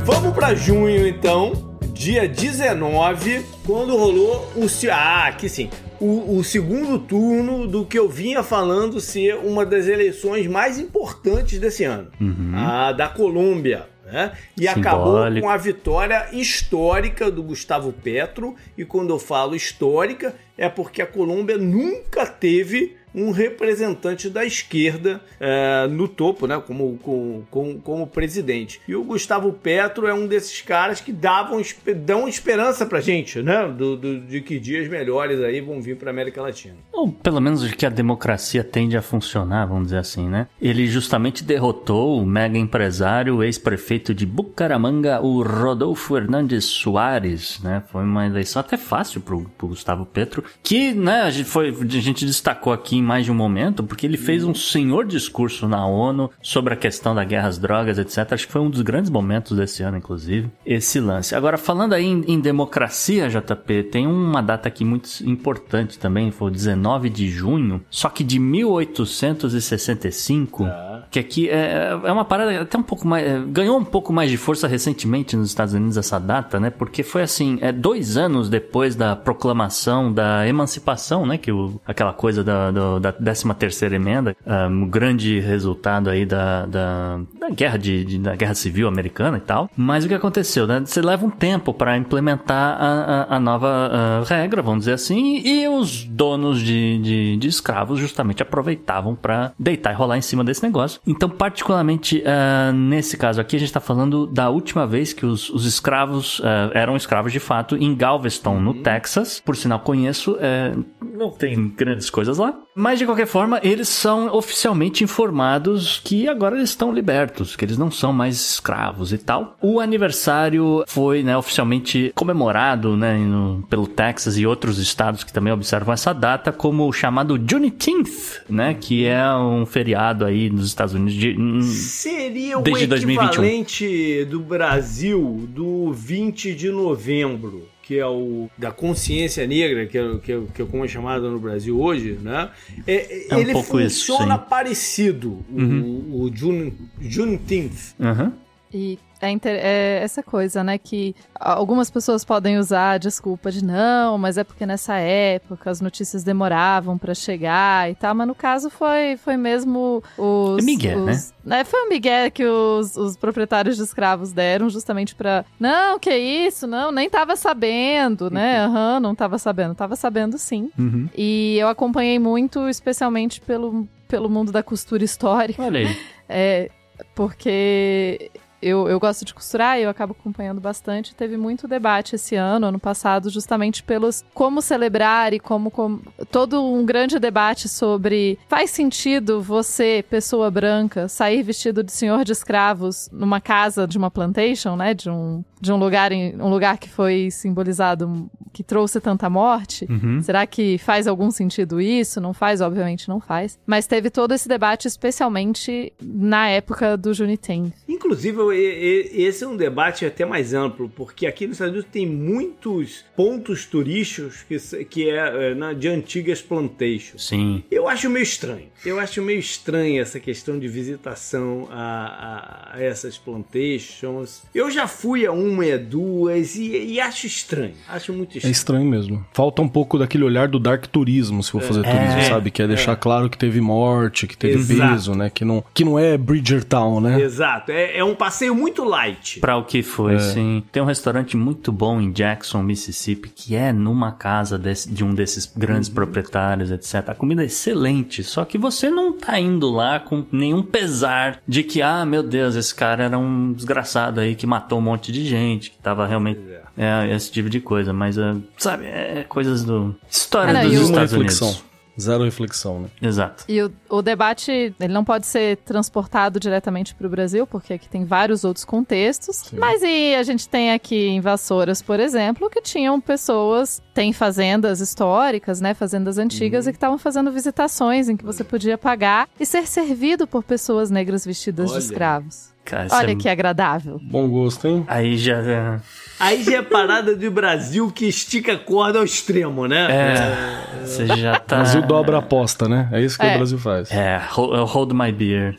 Vamos pra junho, então. Dia 19, quando rolou o... Ah, aqui sim. O, o segundo turno do que eu vinha falando ser uma das eleições mais importantes desse ano. A da Colômbia. Né? E acabou Simbólico. com a vitória histórica do Gustavo Petro. E quando eu falo histórica, é porque a Colômbia nunca teve um representante da esquerda é, no topo, né, como, como, como, como presidente. E o Gustavo Petro é um desses caras que davam, dão esperança pra gente, né, do, do- de que dias melhores aí vão vir pra América Latina. Ou pelo menos de que a democracia tende a funcionar, vamos dizer assim, né? Ele justamente derrotou o mega empresário, ex-prefeito de Bucaramanga, o Rodolfo Hernandes Soares, né? Foi uma eleição até fácil pro, pro Gustavo Petro, que, né, a gente, foi, a gente destacou aqui em mais de um momento, porque ele fez um senhor discurso na ONU sobre a questão da guerra às drogas, etc. Acho que foi um dos grandes momentos desse ano, inclusive, esse lance. Agora, falando aí em, em democracia, JP, tem uma data aqui muito importante também, foi o 19 de junho, só que de 1865, que aqui é, é uma parada até um pouco mais. é, ganhou um pouco mais de força recentemente nos Estados Unidos essa data, né? Porque foi assim, é dois anos depois da proclamação da emancipação, né? Que o, aquela coisa da, do, da 13 terceira emenda, um, o grande resultado aí da, da, da guerra de, de- da guerra civil americana e tal. Mas o que aconteceu, né? Você leva um tempo para implementar a, a, a nova ah, regra, vamos dizer assim, e os donos de, de, de escravos justamente aproveitavam para deitar e rolar em cima desse negócio. Então, particularmente ah, nesse caso aqui, a gente está falando da última vez que os, os escravos ah, eram escravos de fato em Galveston, no Texas. Por sinal, conheço, eh, não tem grandes coisas lá. Mas de qualquer forma, eles são oficialmente informados que agora eles estão libertos, que eles não são mais escravos e tal. O aniversário foi né, oficialmente comemorado né, no- pelo Texas e outros estados que também observam essa data como o chamado Juneteenth, né, que é um feriado aí nos Estados Unidos de, hum, Seria o Desde 2021. equivalente do Brasil do 20 de novembro, que é o da consciência negra, que é, que é, que é como é chamado no Brasil hoje, né? É, É um ele pouco isso, funciona sim. Uhum. parecido, o, o June, Juneteenth. aham. E é, é essa coisa, né? Que algumas pessoas podem usar a desculpa de não, mas é porque nessa época as notícias demoravam pra chegar e tal. Mas no caso foi, foi mesmo os. É migué, os- né, Foi um migué que os, os proprietários de escravos deram justamente pra. Não, que isso, não, nem tava sabendo, né? Aham, não tava sabendo. Tava sabendo sim. Uhum. E eu acompanhei muito, especialmente pelo, pelo mundo da costura histórica. Olha aí. É, porque eu, eu gosto de costurar e eu acabo acompanhando bastante. Teve muito debate esse ano, ano passado, justamente pelos como celebrar e como, como todo um grande debate sobre faz sentido você, pessoa branca, sair vestido de senhor de escravos numa casa de uma plantation, né, de um de um lugar em, um lugar que foi simbolizado que trouxe tanta morte. Uhum. Será que faz algum sentido isso? Não faz, obviamente não faz. Mas teve todo esse debate, especialmente na época do Juneteenth. Inclusive, e- e- esse é um debate até mais amplo, porque aqui nos Estados Unidos tem muitos pontos turísticos que, que é, é, na- de antigas plantations. Sim. Eu acho meio estranho. Eu acho meio estranho essa questão de visitação a, a- a essas plantations. Eu já fui a uma e a duas e, e acho estranho. Acho muito É estranho. estranho mesmo. Falta um pouco daquele olhar do dark turismo, se for fazer turismo, sabe? Que é deixar claro que teve morte, que teve Exato. peso, né? Que não, que não é Bridgertown, né? Exato. É, é um passeio muito light. Pra o que foi, É. sim. Tem um restaurante muito bom em Jackson, Mississippi, que é numa casa desse- de um desses grandes proprietários, etc. A comida é excelente, só que você não tá indo lá com nenhum pesar de que, ah, meu Deus, esse cara era um desgraçado aí que matou um monte de gente, que tava realmente. É, esse tipo de coisa, mas, ah, sabe, é coisas do. História Ah, não, dos Estados reflexão. Unidos. Zero reflexão, né? Exato. E o, o debate, ele não pode ser transportado diretamente para o Brasil, porque aqui tem vários outros contextos. Mas e a gente tem aqui em Vassouras, por exemplo, que tinham pessoas, tem fazendas históricas, né, fazendas antigas, e que estavam fazendo visitações em que você podia pagar e ser servido por pessoas negras vestidas Olha. de escravos. Cara, Olha é- que agradável. Bom gosto, hein? Aí já. é- Aí já é parada do Brasil que estica a corda ao extremo, né? É. Você já O tá. Brasil dobra a aposta, né? É isso que É. o Brasil faz. É, hold, my beer.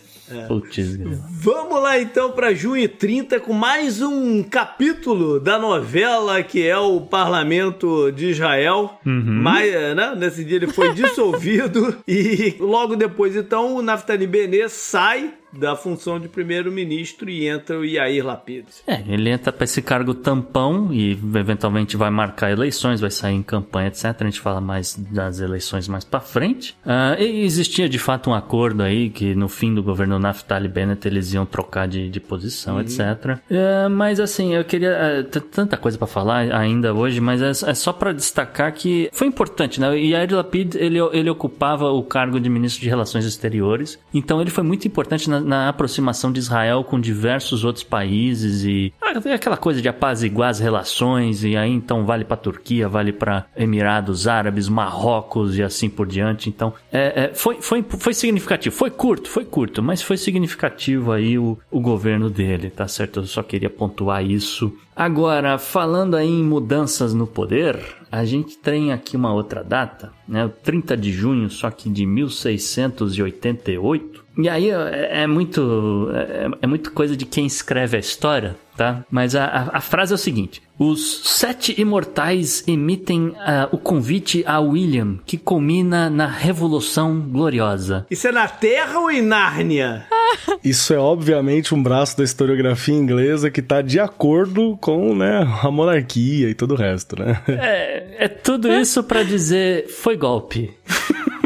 Putz, grila. Vamos lá então para junho e 30 com mais um capítulo da novela que é o Parlamento de Israel. Mas, né, nesse dia ele foi dissolvido e logo depois então o Naftali Bennett sai da função de primeiro-ministro e entra o Yair Lapid. É, ele entra pra esse cargo tampão e eventualmente vai marcar eleições, vai sair em campanha, etc. A gente fala mais das eleições mais pra frente. E existia de fato um acordo aí que no fim do governo Naftali Bennett eles iam trocar de, de posição, etc. É, mas assim, eu queria. t- tanta coisa pra falar ainda hoje, mas é, é só pra destacar que foi importante, né? O Yair Lapid ele, ele ocupava o cargo de ministro de Relações Exteriores, então ele foi muito importante na, na aproximação de Israel com diversos outros países e ah, aquela coisa de apaziguar as relações e aí então vale pra Turquia, vale pra Emirados Árabes, Marrocos e assim por diante. Então é, é, foi, foi, foi significativo, foi curto, foi curto, mas foi significativo aí o, o governo dele, tá certo? Eu só queria pontuar isso Agora, falando aí em mudanças no poder, a gente tem aqui uma outra data, né? O 30 de junho, só que de 1688. E aí é, é muito é, é muito coisa de quem escreve a história, tá? Mas a, a, a frase é o seguinte: os sete imortais emitem uh, o convite a William, que culmina na Revolução Gloriosa. Isso é na Terra ou em Nárnia? Isso é obviamente um braço da historiografia inglesa que tá de acordo com né, a monarquia e todo o resto, né? É, é tudo isso para dizer foi golpe.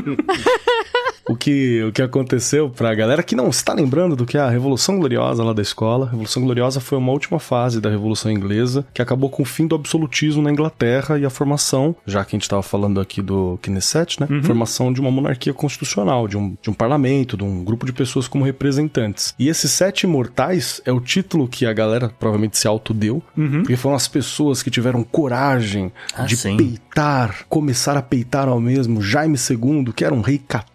o que, o que aconteceu pra galera que não está lembrando do que é a Revolução Gloriosa lá da escola. A Revolução Gloriosa foi uma última fase da Revolução Inglesa que acabou com o fim do absolutismo na Inglaterra e a formação, já que a gente estava falando aqui do Knesset, né? Uhum. Formação de uma monarquia constitucional, de um, de um parlamento, de um grupo de pessoas como representantes. E esses sete imortais é o título que a galera provavelmente se autodeu, uhum. porque foram as pessoas que tiveram coragem ah, de sim. peitar, começar a peitar ao mesmo Jaime II, que era um rei católico,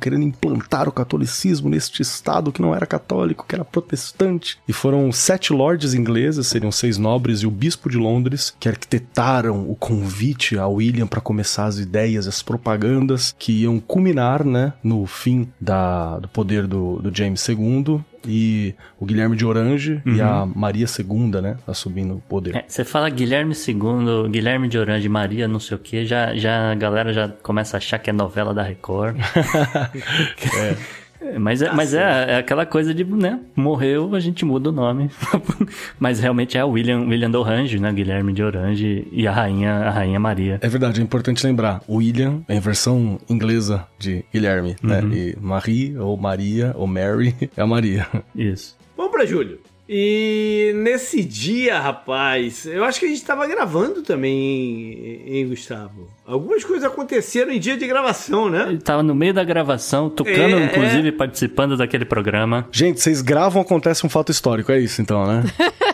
querendo implantar o catolicismo neste estado que não era católico, que era protestante. E foram sete lords ingleses, seriam seis nobres e o bispo de Londres, que arquitetaram o convite a William para começar as ideias, as propagandas que iam culminar, né, no fim da, do poder do, do James II e o Guilherme de Orange uhum. e a uhum. Maria II, né? Assumindo o poder. É, você fala Guilherme II, Guilherme de Orange, Maria não sei o que, já, já a galera já começa a achar que é novela da Record. é. Mas, é, mas é, é, aquela coisa de, né? Morreu, a gente muda o nome. mas realmente é o William, William de Orange, né? Guilherme de Orange e a rainha, a rainha Maria. É verdade, é importante lembrar. William é a versão inglesa de Guilherme, né? uhum. né? E Marie, ou Maria, ou Mary, é a Maria. Isso. Vamos pra Júlio. E nesse dia, rapaz, eu acho que a gente estava gravando também, hein, Gustavo? Algumas coisas aconteceram em dia de gravação, né? Ele tava no meio da gravação, tocando, é, inclusive, é... participando daquele programa. Gente, vocês gravam, acontece um fato histórico, é isso então, né?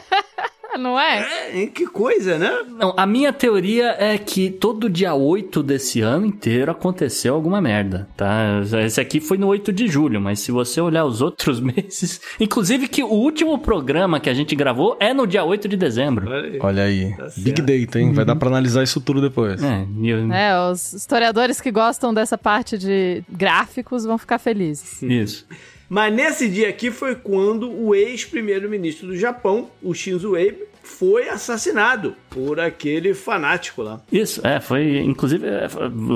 não é? é? Que coisa, né? Não, a minha teoria é que todo dia 8 desse ano inteiro aconteceu alguma merda, tá? Esse aqui foi no 8 de julho, mas se você olhar os outros meses, inclusive que o último programa que a gente gravou é no dia 8 de dezembro. Olha aí. Tá Big Data, hein? Uhum. Vai dar pra analisar isso tudo depois. É, eu... é, os historiadores que gostam dessa parte de gráficos vão ficar felizes. Isso. Mas nesse dia aqui foi quando o ex-primeiro-ministro do Japão, o Shinzo Abe, foi assassinado por aquele fanático lá. Isso, é, foi, inclusive, é,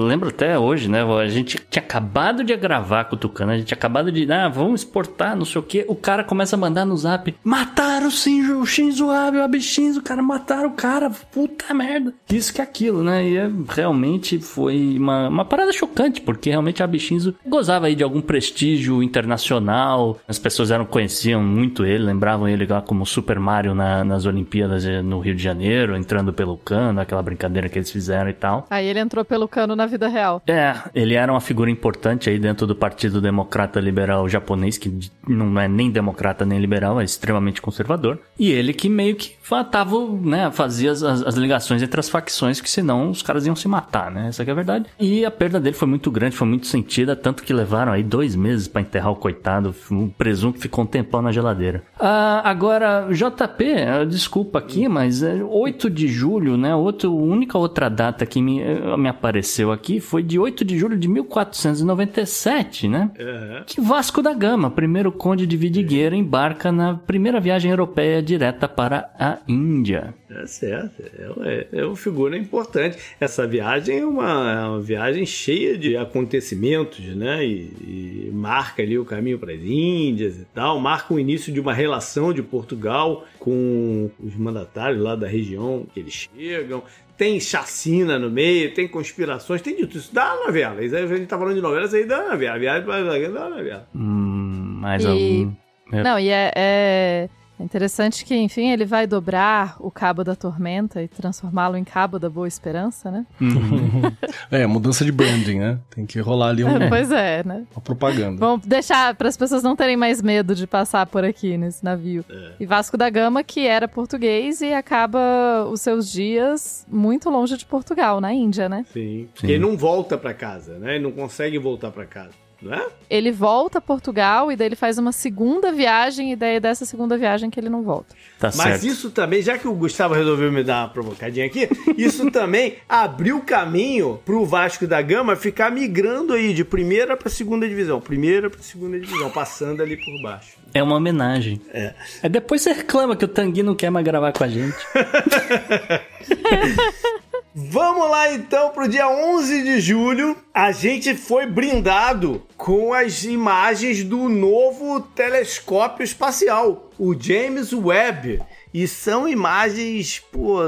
lembro até hoje, né, a gente tinha acabado de gravar com o Tucano, a gente tinha acabado de, ah, vamos exportar, não sei o que, o cara começa a mandar no zap, mataram o Shinzo, o Shinzo Abe, o Abe Shinzo, cara, mataram o cara, puta merda. Isso que aquilo, né, e é, realmente foi uma, uma parada chocante, porque realmente a Abe gozava aí de algum prestígio internacional, as pessoas eram, conheciam muito ele, lembravam ele lá como Super Mario na, nas Olimpíadas eh, no Rio de Janeiro, entrando pelo cano, aquela brincadeira que eles fizeram e tal. Aí ele entrou pelo cano na vida real. É, ele era uma figura importante aí dentro do Partido Democrata Liberal Japonês, que não é nem democrata nem liberal, é extremamente conservador. E ele que meio que tava, né, fazia as, as ligações entre as facções, que senão os caras iam se matar, né? Essa é a verdade. E a perda dele foi muito grande, foi muito sentida, tanto que levaram aí dois meses para enterrar o coitado, um presunto ficou um tempão na geladeira. Ah, agora, JP, desculpa aqui, mas é 8 de julho, né? Outro, a única outra data que me, me apareceu aqui foi de 8 de julho de 1497, né? Uhum. Que Vasco da Gama, primeiro conde de Vidigueira, embarca na primeira viagem europeia direta para a Índia. É certo, é, é, é uma figura importante. Essa viagem é uma, é uma viagem cheia de acontecimentos, né? E, e marca ali o caminho para as Índias e tal, marca o início de uma relação de Portugal com os mandatários lá da região que eles chegam. Tem chacina no meio, tem conspirações, tem de tudo. Isso dá novela. Isso aí, a gente tá falando de novelas aí dá novela. A viagem para dá novela. Hum, mais e... algum. Não, e é... é... É interessante que, enfim, ele vai dobrar o cabo da tormenta e transformá-lo em cabo da boa esperança, né? é, mudança de branding, né? Tem que rolar ali um, pois é, né? uma propaganda. Vamos deixar para as pessoas não terem mais medo de passar por aqui nesse navio. É. E Vasco da Gama, que era português e acaba os seus dias muito longe de Portugal, na Índia, né? Sim. Sim. Ele não volta para casa, né? Ele não consegue voltar para casa. Não é? Ele volta a Portugal e daí ele faz uma segunda viagem e daí é dessa segunda viagem que ele não volta. Tá Mas certo. isso também, já que o Gustavo resolveu me dar uma provocadinha aqui, isso também abriu caminho pro Vasco da Gama ficar migrando aí de primeira pra segunda divisão, primeira pra segunda divisão, passando ali por baixo. É uma homenagem. É. Aí depois você reclama que o Tanguy não quer mais gravar com a gente. Vamos lá então pro dia 11 de julho. A gente foi brindado com as imagens do novo telescópio espacial, o James Webb. E são imagens, pô,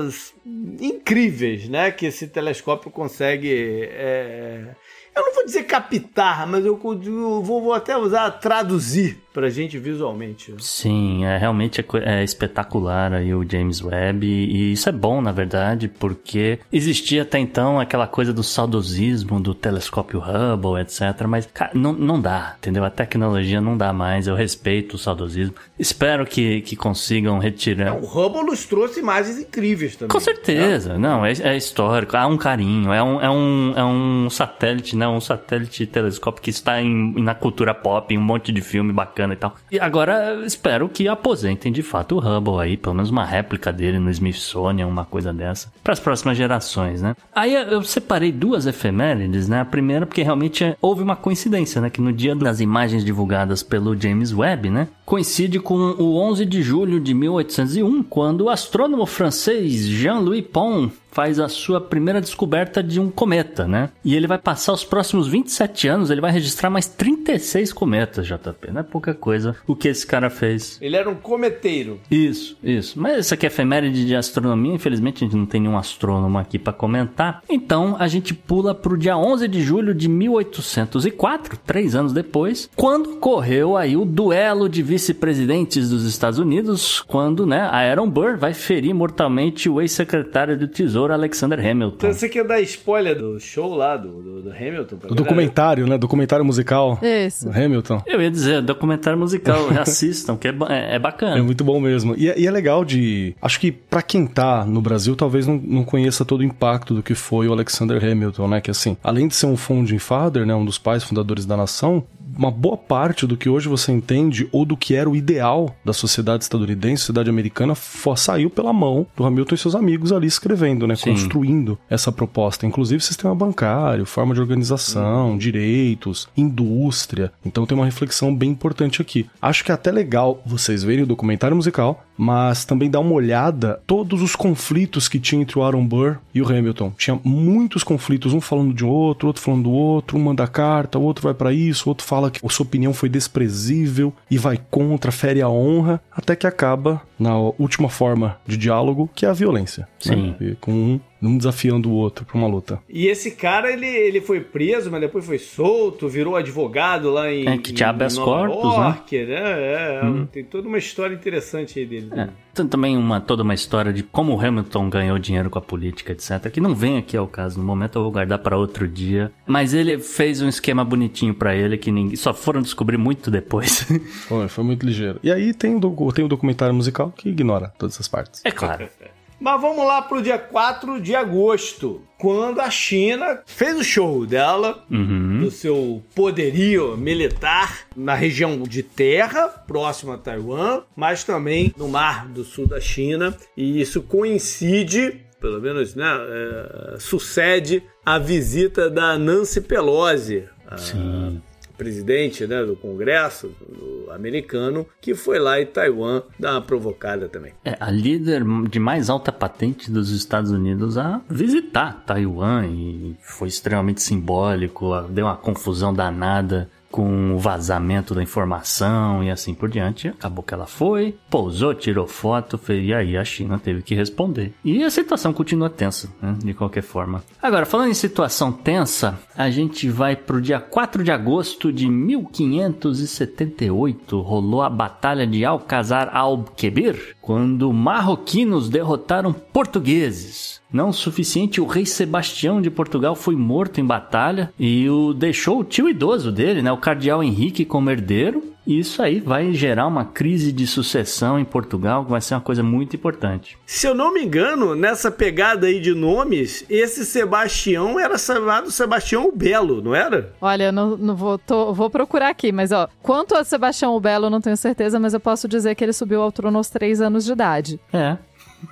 incríveis, né? Que esse telescópio consegue. é, Eu não vou dizer captar, mas eu eu vou, vou até usar traduzir pra gente visualmente. Sim, é realmente é, é espetacular aí o James Webb e isso é bom na verdade porque existia até então aquela coisa do saudosismo do telescópio Hubble, etc. Mas cara, não, não dá, entendeu? A tecnologia não dá mais. Eu respeito o saudosismo. Espero que, que consigam retirar. O Hubble nos trouxe imagens incríveis também. Com certeza, não, é, é histórico, há um carinho, é um, é um, é um satélite, né? Um satélite telescópio que está em, na cultura pop, em um monte de filme bacana e tal. E agora espero que aposentem de fato o Hubble aí, pelo menos uma réplica dele no Smithsonian, uma coisa dessa, para as próximas gerações, né? Aí eu separei duas efemérides, né? A primeira porque realmente é- houve uma coincidência, né? Que no dia das imagens divulgadas pelo James Webb, né? Coincide com o 11 de julho de 1801, quando o astrônomo francês Jean-Louis Pont faz a sua primeira descoberta de um cometa, né? E ele vai passar os próximos 27 anos, ele vai registrar mais 36 cometas, JP. Não é pouca coisa o que esse cara fez. Ele era um cometeiro. Isso, isso. Mas essa aqui é efeméride de astronomia, infelizmente a gente não tem nenhum astrônomo aqui para comentar. Então a gente pula pro dia 11 de julho de 1804, três anos depois, quando ocorreu aí o duelo de vice-presidentes dos Estados Unidos, quando, né, a Aaron Burr vai ferir mortalmente o ex-secretário do Tesouro Alexander Hamilton. Então você quer dar spoiler do show lá, do, do, do Hamilton? O galera? documentário, né? Documentário musical. Isso. do Hamilton. Eu ia dizer, documentário musical, assistam, que é, é, é É bacana. muito bom mesmo. E é, e é legal de. Acho que pra quem tá no Brasil, talvez não, não conheça todo o impacto do que foi o Alexander Hamilton, né? Que assim, além de ser um founding father, né? Um dos pais fundadores da nação, uma boa parte do que hoje você entende ou do que era o ideal da sociedade estadunidense, sociedade americana, saiu pela mão do Hamilton e seus amigos ali escrevendo, né? Sim. Construindo essa proposta. Inclusive sistema bancário, forma de organização, direitos, indústria. Então tem uma reflexão bem importante aqui. Acho que é até legal vocês verem o documentário musical, mas também dar uma olhada todos os conflitos que tinha entre o Aaron Burr e o Hamilton. Tinha muitos conflitos, um falando de um outro, outro falando do outro, um manda carta, o outro vai pra isso, o outro fala que a sua opinião foi desprezível e vai contra, fere a honra, até que acaba na última forma de diálogo, que é a violência. Sim. Né? E Com um, um desafiando o outro pra uma luta. E esse cara, ele, ele foi preso, mas depois foi solto, virou advogado lá em, É, que tinha em habeas Nova corpus, né? Né? É, é, Tem toda uma história interessante aí dele. É, tem também uma, toda uma história de como o Hamilton ganhou dinheiro com a política, etc. Que não vem aqui ao caso. No momento eu vou guardar para outro dia. Mas ele fez um esquema bonitinho para ele que ninguém, só foram descobrir muito depois. Foi, foi muito ligeiro. E aí tem o, tem o documentário musical que ignora todas essas partes. é claro. Mas vamos lá pro dia 4 de agosto, quando a China fez o show dela, Uhum. do seu poderio militar na região de terra, próximo a Taiwan, mas também no mar do sul da China. E isso coincide, pelo menos, né, é, sucede a visita da Nancy Pelosi, a Sim. Presidente né, do Congresso do americano, que foi lá em Taiwan dar uma provocada também. É a líder de mais alta patente dos Estados Unidos a visitar Taiwan e foi extremamente simbólico, deu uma confusão danada com o vazamento da informação e assim por diante. Acabou que ela foi, pousou, tirou foto, fez, e aí a China teve que responder. E a situação continua tensa, né, de qualquer forma. Agora, falando em situação tensa, a gente vai pro dia 4 de agosto de 1578, rolou a Batalha de Alcazar al-Quebir, quando marroquinos derrotaram portugueses. Não o suficiente, o rei Sebastião de Portugal foi morto em batalha e o deixou o tio idoso dele, né, o cardeal Henrique como herdeiro. E isso aí vai gerar uma crise de sucessão em Portugal, que vai ser uma coisa muito importante. Se eu não me engano, nessa pegada aí de nomes, esse Sebastião era chamado Sebastião o Belo, não era? Olha, eu não, não vou, tô- vou procurar aqui, mas ó, quanto a Sebastião o Belo, eu não tenho certeza, mas eu posso dizer que ele subiu ao trono aos três anos de idade. É.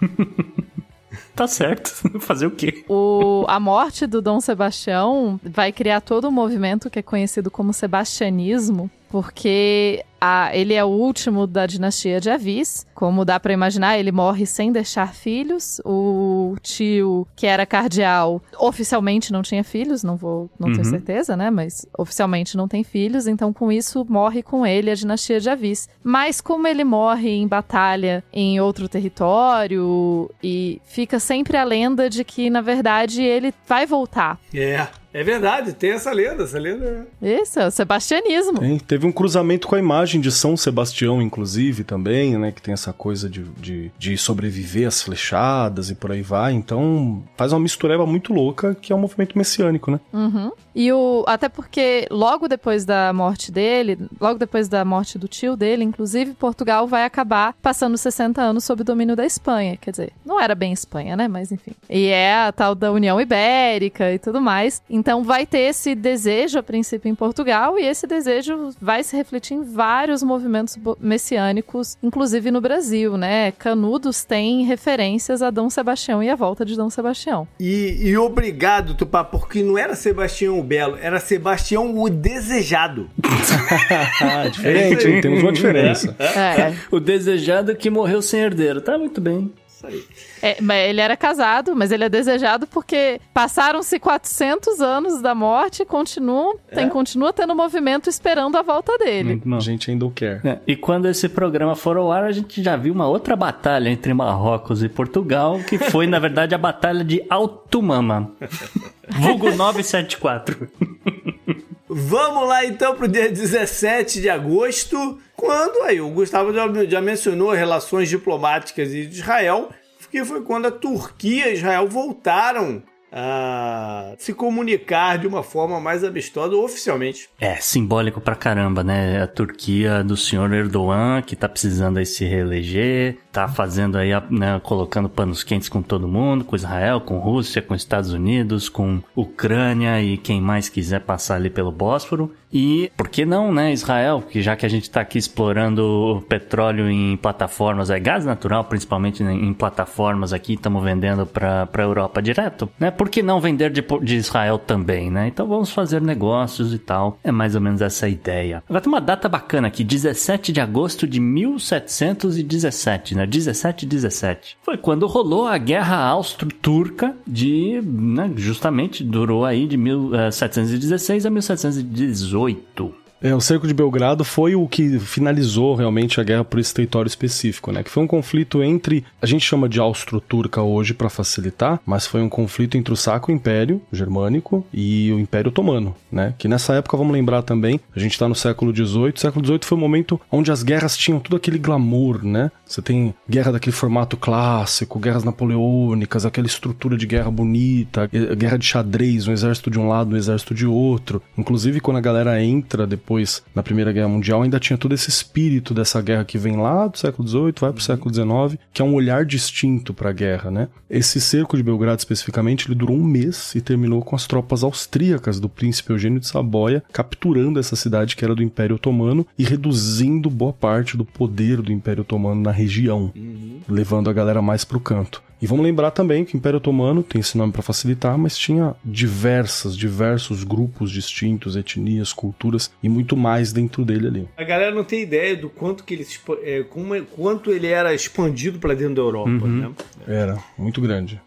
tá certo. Fazer o quê? O, a morte do Dom Sebastião vai criar todo um movimento que é conhecido como sebastianismo, porque a- ele é o último da dinastia de Avis. Como dá pra imaginar, ele morre sem deixar filhos. O tio, que era cardeal, oficialmente não tinha filhos, não vou, não tenho Uhum. certeza, né? Mas oficialmente não tem filhos, então com isso morre com ele a dinastia de Avis. Mas como ele morre em batalha em outro território e fica sempre a lenda de que na verdade ele vai voltar. É. É verdade, tem essa lenda, essa lenda. Isso é o sebastianismo. Tem- Teve um cruzamento com a imagem de São Sebastião, inclusive, também, né? Que tem essa coisa de, de, de sobreviver às flechadas e por aí vai. Então, faz uma mistureba muito louca, que é um movimento messiânico, né? Uhum. E o. Até porque logo depois da morte dele, logo depois da morte do tio dele, inclusive, Portugal vai acabar passando 60 anos sob domínio da Espanha. Quer dizer, não era bem Espanha, né? Mas enfim. E é a tal da União Ibérica e tudo mais. Então vai ter esse desejo, a princípio, em Portugal, e esse desejo vai se refletir em vários movimentos messiânicos, inclusive no Brasil, né? Canudos tem referências a Dom Sebastião e a volta de Dom Sebastião. E, e obrigado, Tupá, porque não era Sebastião Belo, era Sebastião o Desejado. Diferente, hein? Temos uma diferença. É. O desejado que morreu sem herdeiro. Tá muito bem. Isso aí. É, mas ele era casado, mas ele é desejado porque passaram-se 400 anos da morte e continuam, tem, continua tendo movimento esperando a volta dele. Muito bom. A gente ainda o quer. É, e quando esse programa for ao ar, a gente já viu uma outra batalha entre Marrocos e Portugal, que foi, na verdade, a Batalha de Altumama. Vulgo 974. Vamos lá então pro dia 17 de agosto, quando aí o Gustavo já, já mencionou relações diplomáticas de Israel, que foi quando a Turquia e Israel voltaram a se comunicar de uma forma mais amistosa oficialmente. É, simbólico pra caramba, né? A Turquia do senhor Erdogan, que tá precisando aí se reeleger, tá fazendo aí, né, colocando panos quentes com todo mundo, com Israel, com Rússia, com Estados Unidos, com Ucrânia e quem mais quiser passar ali pelo Bósforo. E por que não, né, Israel? Que já que a gente tá aqui explorando petróleo em plataformas, é gás natural, principalmente em plataformas aqui, estamos vendendo pra, pra Europa direto, né? Por que não vender de, de Israel também, né? Então vamos fazer negócios e tal. É mais ou menos essa a ideia. Agora tem uma data bacana aqui, 17 de agosto de 1717, né? 17 17. Foi quando rolou a Guerra Austro-Turca de, né, justamente durou aí de 1716 a 1718. É, o cerco de Belgrado foi o que finalizou realmente a guerra por esse território específico, né? Que foi um conflito entre, a gente chama de Austro-Turca hoje para facilitar, mas foi um conflito entre o Sacro Império Germânico e o Império Otomano, né? Que nessa época, vamos lembrar também, a gente tá no século XVIII, o século XVIII foi o momento onde as guerras tinham tudo aquele glamour, né? Você tem guerra daquele formato clássico, guerras napoleônicas, aquela estrutura de guerra bonita, guerra de xadrez, um exército de um lado, um exército de outro. Inclusive, quando a galera entra depois na Primeira Guerra Mundial, ainda tinha todo esse espírito dessa guerra que vem lá do século XVIII, vai pro século XIX, que é um olhar distinto pra guerra, né? Esse cerco de Belgrado, especificamente, ele durou um mês e terminou com as tropas austríacas do príncipe Eugênio de Saboia capturando essa cidade que era do Império Otomano e reduzindo boa parte do poder do Império Otomano na região, levando a galera mais pro canto. E vamos lembrar também que o Império Otomano tem esse nome para facilitar, mas tinha diversas, diversos grupos distintos, etnias, culturas e muito mais dentro dele ali. A galera não tem ideia do quanto que ele, é, como é- quanto ele era expandido para dentro da Europa, né? Era muito grande.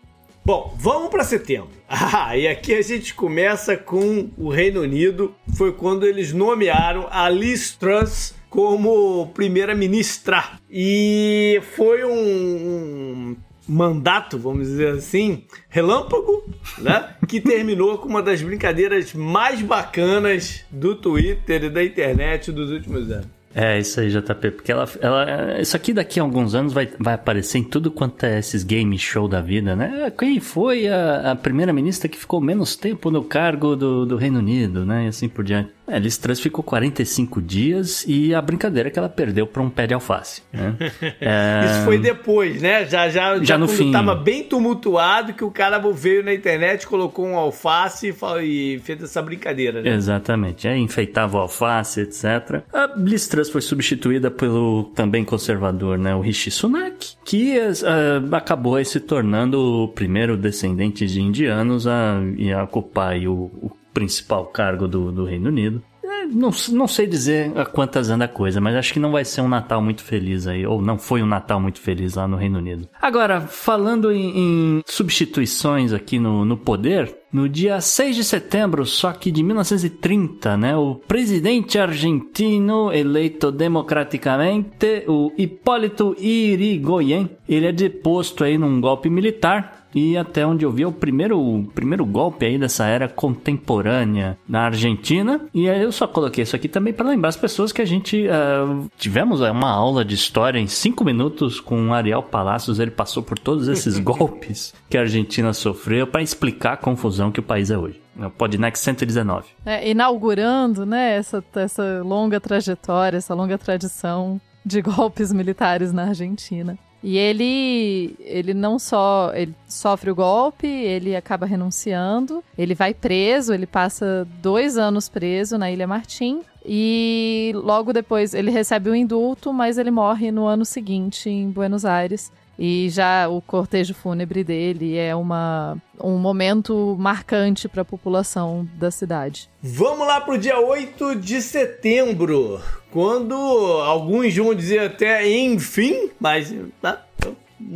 Bom, vamos para setembro. Ah, e aqui a gente começa com o Reino Unido. Foi quando eles nomearam a Liz Truss como primeira-ministra. E foi um, um mandato, vamos dizer assim, relâmpago, né? Que terminou com uma das brincadeiras mais bacanas do Twitter e da internet dos últimos anos. É, isso aí, JP, porque ela, ela. Isso aqui daqui a alguns anos vai, vai aparecer em tudo quanto é esses game show da vida, né? Quem foi a, a primeira-ministra que ficou menos tempo no cargo do, do Reino Unido, né? E assim por diante. É, Liz Truss ficou 45 dias e a brincadeira é que ela perdeu para um pé de alface. Né? é... Isso foi depois, né? Já, já, já, já no fim. tava bem tumultuado que o cara veio na internet, colocou um alface e fez essa brincadeira, né? Exatamente. Aí enfeitava o alface, etc. A Liz Truss foi substituída pelo também conservador, né? O Rishi Sunak, que uh, acabou se tornando o primeiro descendente de indianos a, a ocupar o, o principal cargo do, do Reino Unido. É, não, não sei dizer a quantas anda a coisa, mas acho que não vai ser um Natal muito feliz aí, ou não foi um Natal muito feliz lá no Reino Unido. Agora, falando em, em substituições aqui no, no poder, no dia 6 de setembro, só que de 1930, né, o presidente argentino eleito democraticamente, o Hipólito Yrigoyen, ele é deposto aí num golpe militar e até onde eu vi é o primeiro, o primeiro golpe aí dessa era contemporânea na Argentina. E aí eu só coloquei isso aqui também para lembrar as pessoas que a gente uh, tivemos uma aula de história em cinco minutos com o Ariel Palacios. Ele passou por todos esses golpes que a Argentina sofreu para explicar a confusão que o país é hoje. É o Podnext 119. É, inaugurando né, essa, essa longa trajetória, essa longa tradição de golpes militares na Argentina. E ele, ele não só ele sofre o golpe, ele acaba renunciando, ele vai preso, ele passa dois anos preso na Ilha Martim. E logo depois ele recebe o indulto, mas ele morre no ano seguinte em Buenos Aires. E já o cortejo fúnebre dele é uma, um momento marcante para a população da cidade. Vamos lá para o dia 8 de setembro, quando alguns vão dizer até enfim, mas tá,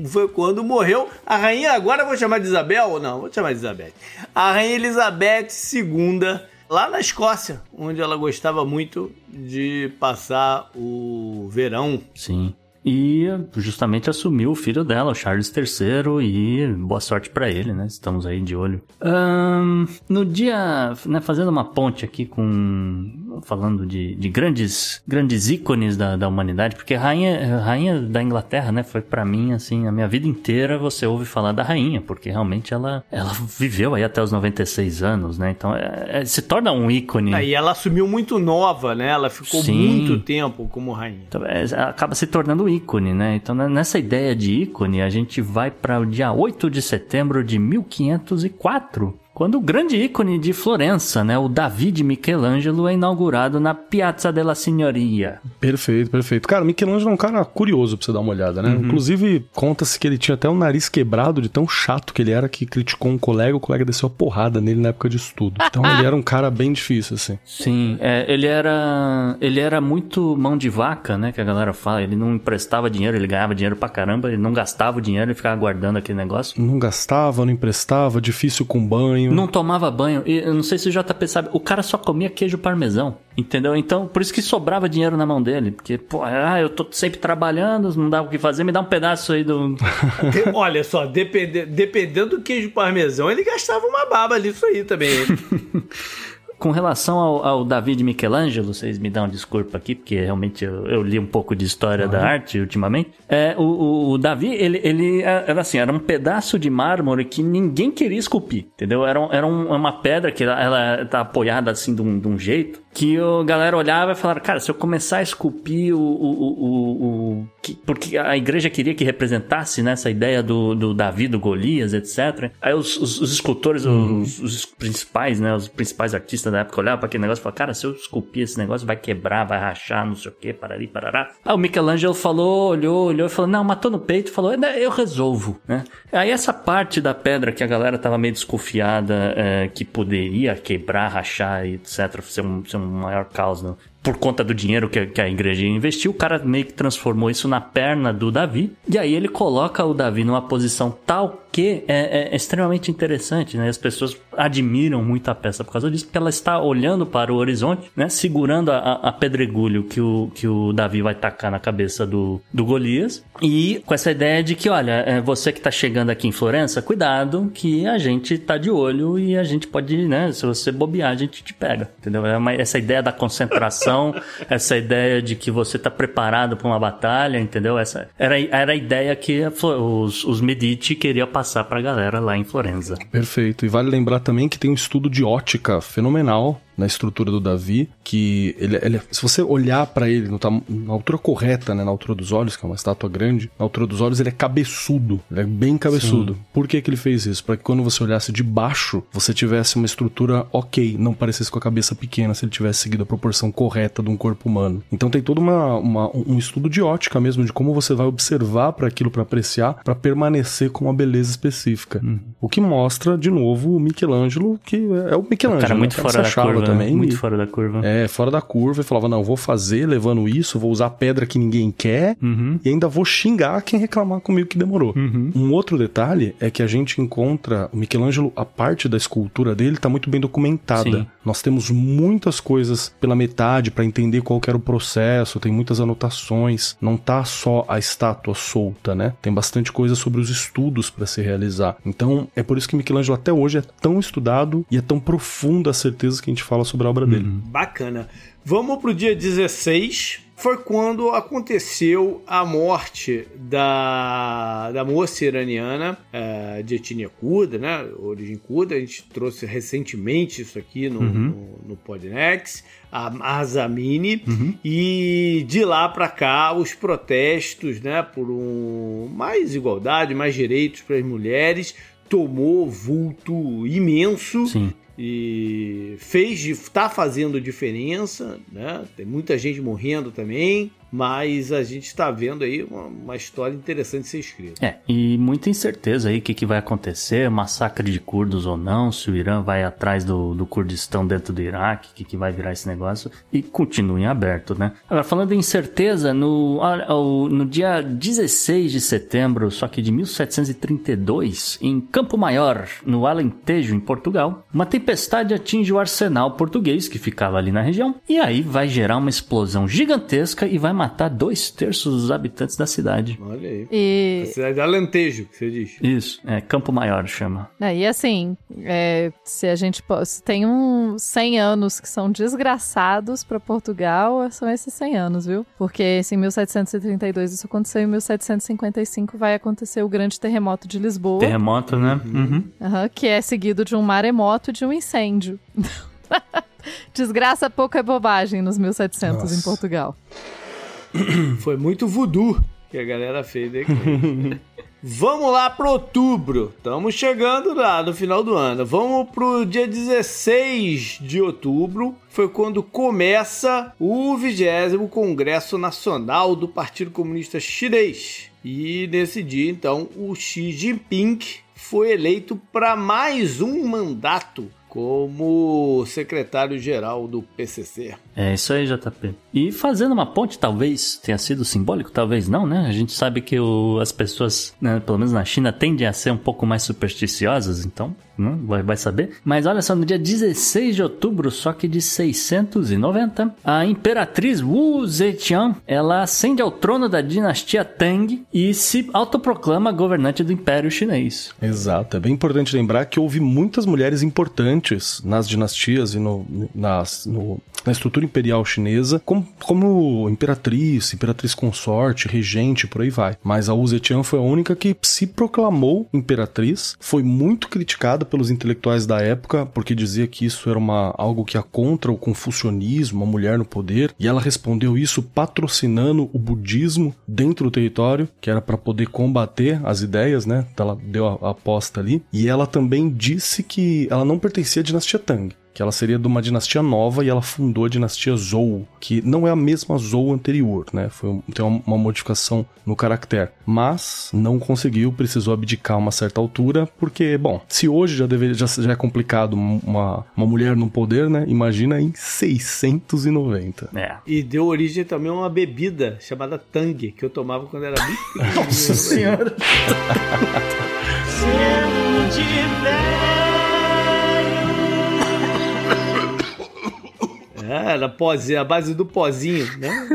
foi quando morreu a rainha. Agora eu vou chamar de Isabel ou não? Vou chamar de Isabel. A rainha Elizabeth II, lá na Escócia, onde ela gostava muito de passar o verão. Sim e justamente assumiu o filho dela, o Charles III, e boa sorte para ele, né? Estamos aí de olho. Um, no dia, né, fazendo uma ponte aqui com, falando de, de grandes, grandes ícones da, da humanidade, porque rainha, rainha da Inglaterra, né, foi para mim, assim, a minha vida inteira você ouve falar da rainha, porque realmente ela, ela viveu aí até os 96 anos, né? Então, é, é, se torna um ícone. Aí ela assumiu muito nova, né? Ela ficou Sim. muito tempo como rainha. Então, é, acaba se tornando ícone, né? Então, nessa ideia de ícone, a gente vai para o dia 8 de setembro de 1504, quando o grande ícone de Florença, né, o Davi de Michelangelo, é inaugurado na Piazza della Signoria. Perfeito, perfeito. Cara, Michelangelo é um cara curioso pra você dar uma olhada, né? Uhum. Inclusive, conta-se que ele tinha até o nariz quebrado de tão chato que ele era que criticou um colega, o colega desceu a porrada nele na época de estudo. Então ele era um cara bem difícil, assim. Sim, é, ele era ele era muito mão de vaca, né, que a galera fala. Ele não emprestava dinheiro, ele ganhava dinheiro pra caramba, ele não gastava o dinheiro, ele ficava guardando aquele negócio. Não gastava, não emprestava, difícil com banho banho. Não tomava banho. E eu não sei se o JP sabe, o cara só comia queijo parmesão. Entendeu? Então, por isso que sobrava dinheiro na mão dele. Porque, pô, ah, eu tô sempre trabalhando, não dá o que fazer, me dá um pedaço aí do. Olha só, depend... dependendo do queijo parmesão, ele gastava uma baba ali, isso aí também. com relação ao, ao David Michelangelo, vocês me dão desculpa aqui, porque realmente eu, eu li um pouco de história uhum. da arte ultimamente. É, o, o, o, Davi, ele, ele era assim, era um pedaço de mármore que ninguém queria esculpir, entendeu? Era, era um, uma pedra que ela, ela tá apoiada assim de um, de um jeito que a galera olhava e falava, cara, se eu começar a esculpir o, o, o, o que, porque a igreja queria que representasse nessa né, ideia do, do Davi, do Golias, etc. Aí os, os, os escultores, uhum. os, os, principais, né, os principais artistas da época olhavam para aquele negócio e falavam, cara, se eu esculpir esse negócio vai quebrar, vai rachar, não sei o que, parari, parará. Aí o Michelangelo falou, olhou, olhou e falou, não, matou no peito, falou, eu resolvo, né. Aí essa parte da pedra que a galera tava meio desconfiada é, que poderia quebrar, rachar, etc, ser um, ser um maior caos no, por conta do dinheiro que, que, a igreja investiu, o cara meio que transformou isso na perna do Davi. E aí ele coloca o Davi numa posição tal que é, é, extremamente interessante, né? As pessoas admiram muito a peça por causa disso, porque ela está olhando para o horizonte, né? Segurando a, a pedregulho que o, que o Davi vai tacar na cabeça do, do Golias. E com essa ideia de que, olha, é você que está chegando aqui em Florença, cuidado que a gente está de olho e a gente pode, né? Se você bobear, a gente te pega, entendeu? É uma, essa ideia da concentração essa ideia de que você está preparado para uma batalha, entendeu? Essa era, era a ideia que os, os Medici queriam passar para a galera lá em Florença. Perfeito. E vale lembrar também que tem um estudo de ótica fenomenal na estrutura do Davi, que ele, ele se você olhar para ele no, na altura correta, né, na altura dos olhos, que é uma estátua grande, na altura dos olhos ele é cabeçudo, ele é bem cabeçudo. Sim. Por que que ele fez isso? Para que quando você olhasse de baixo, você tivesse uma estrutura ok, não parecesse com a cabeça pequena se ele tivesse seguido a proporção correta de um corpo humano. Então tem todo uma, uma um estudo de ótica mesmo, de como você vai observar para aquilo para apreciar, para permanecer com uma beleza específica. Uhum. O que mostra, de novo, o Michelangelo, que é o Michelangelo. O cara muito né? fora da curva. Também, muito e, fora da curva. É, fora da curva. E falava, não, vou fazer levando isso, vou usar pedra que ninguém quer uhum. e ainda vou xingar quem reclamar comigo que demorou. Uhum. Um outro detalhe é que a gente encontra o Michelangelo, a parte da escultura dele tá muito bem documentada. Sim. Nós temos muitas coisas pela metade para entender qual era o processo, tem muitas anotações, não tá só a estátua solta, né? Tem bastante coisa sobre os estudos para se realizar. Então, é por isso que Michelangelo até hoje é tão estudado e é tão profunda a certeza que a gente fala sobre a obra dele. Uhum. Bacana. Vamos pro dia 16. Foi quando aconteceu a morte da, da moça iraniana é, de etnia curda, né? Origem curda. A gente trouxe recentemente isso aqui no, uhum. no, no Podnex a Azamini uhum. e de lá para cá os protestos, né, por um mais igualdade, mais direitos para as mulheres tomou vulto imenso Sim e fez está fazendo diferença, né? Tem muita gente morrendo também, mas a gente está vendo aí uma, uma, história interessante ser escrita. É, e muita incerteza aí o que, que vai acontecer, massacre de curdos ou não, se o Irã vai atrás do, do Kurdistão dentro do Iraque, o que, que vai virar esse negócio, e continua em aberto, né? Agora, falando em incerteza, no, no dia 16 de setembro, só que de 1732, em Campo Maior, no Alentejo, em Portugal, uma tempestade atinge o arsenal português que ficava ali na região, e aí vai gerar uma explosão gigantesca e vai matar dois terços dos habitantes da cidade. Olha aí. E... A cidade de Alentejo, que você diz. Isso, é Campo Maior chama. É, e assim, é, se a gente se tem uns 100 anos que são desgraçados para Portugal, são esses 100 anos, viu? Porque se em 1732 isso aconteceu, em 1755 vai acontecer o grande terremoto de Lisboa. Terremoto, né? Uhum. Uhum. Uhum, que é seguido de um maremoto e de um incêndio. Desgraça pouco é bobagem nos 1700 Nossa. em Portugal. Foi muito voodoo que a galera fez aqui. Vamos lá para outubro. Estamos chegando lá no final do ano. Vamos pro dia 16 de outubro. Foi quando começa o 20 Congresso Nacional do Partido Comunista Chinês. E nesse dia, então, o Xi Jinping foi eleito para mais um mandato como secretário-geral do PCC. É isso aí, JP. E fazendo uma ponte, talvez tenha sido simbólico, talvez não, né? A gente sabe que o, as pessoas, né, pelo menos na China, tendem a ser um pouco mais supersticiosas, então, né, vai, vai saber. Mas olha só, no dia 16 de outubro, só que de 690, a imperatriz Wu Zetian, ela ascende ao trono da dinastia Tang e se autoproclama governante do Império Chinês. Exato. É bem importante lembrar que houve muitas mulheres importantes nas dinastias e no, nas, no, na estrutura imperial chinesa, como, como imperatriz, imperatriz consorte, regente, por aí vai. Mas a Wu Zetian foi a única que se proclamou imperatriz, foi muito criticada pelos intelectuais da época, porque dizia que isso era uma, algo que ia contra o confucionismo, a mulher no poder, e ela respondeu isso patrocinando o budismo dentro do território, que era para poder combater as ideias, né? Ela deu a, a aposta ali. E ela também disse que ela não pertencia à dinastia Tang que ela seria de uma dinastia nova e ela fundou a dinastia Zhou, que não é a mesma Zhou anterior, né? Foi tem uma, uma modificação no caractere, mas não conseguiu, precisou abdicar a uma certa altura, porque, bom, se hoje já deveria já, já é complicado uma, uma mulher no poder, né? Imagina em 690. É. E deu origem também a uma bebida chamada Tang, que eu tomava quando era bem pequeno. Nossa senhora. era pozinho, a base do pozinho, né?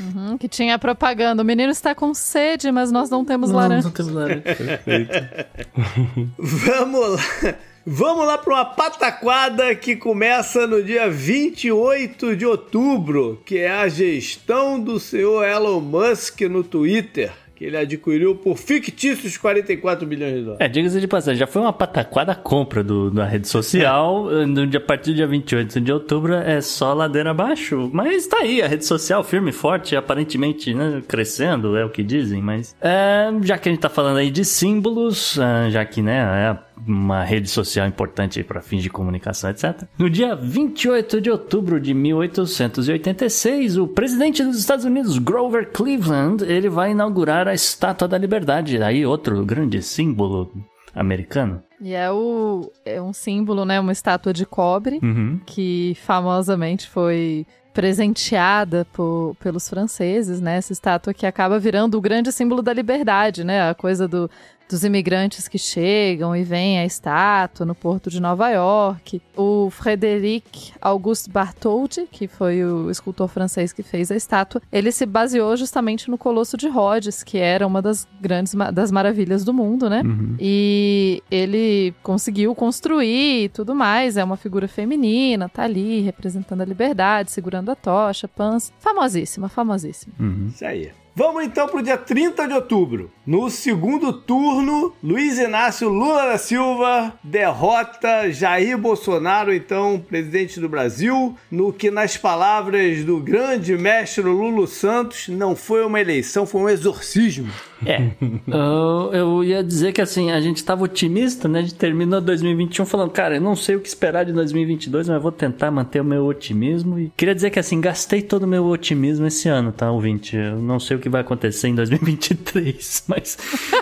Uhum, que tinha propaganda. O menino está com sede, mas nós não temos não, laranja. Não temos laranja. Vamos lá. Vamos lá para uma pataquada que começa no dia 28 de outubro, que é a gestão do senhor Elon Musk no Twitter que ele adquiriu por fictícios 44 bilhões de dólares. É, diga-se de passagem, já foi uma pataquada compra do, da rede social. No dia, a partir do dia 28 de outubro é só ladeira abaixo. Mas tá aí, a rede social firme e forte, aparentemente né, crescendo, é o que dizem. Mas é, já que a gente tá falando aí de símbolos, é, já que né, é uma rede social importante para fins de comunicação, etc. No dia 28 de outubro de 1886, o presidente dos Estados Unidos, Grover Cleveland, ele vai inaugurar a Estátua da Liberdade, aí outro grande símbolo americano. E é, o, é um símbolo, né? Uma estátua de cobre Uhum. que famosamente foi presenteada por, pelos franceses, né? Essa estátua que acaba virando o grande símbolo da liberdade, né? A coisa do, dos imigrantes que chegam e veem a estátua no porto de Nova York. O Frédéric Auguste Bartholdi, que foi o escultor francês que fez a estátua, ele se baseou justamente no Colosso de Rhodes, que era uma das grandes das maravilhas do mundo, né? E ele conseguiu construir e tudo mais. É uma figura feminina, tá ali representando a liberdade, segurando a tocha, pans. Famosíssima, famosíssima. Isso aí. Vamos então pro dia 30 de outubro. No segundo turno, Luiz Inácio Lula da Silva derrota Jair Bolsonaro, então presidente do Brasil, no que, nas palavras do grande mestre Lulu Santos, não foi uma eleição, foi um exorcismo. É. eu, eu ia dizer que assim, a gente tava otimista, né? A gente terminou 2021 falando, cara, eu não sei o que esperar de 2022, mas vou tentar manter o meu otimismo. E queria dizer que assim, gastei todo o meu otimismo esse ano, tá, ouvinte? Eu não sei o que vai acontecer em 2023, mas.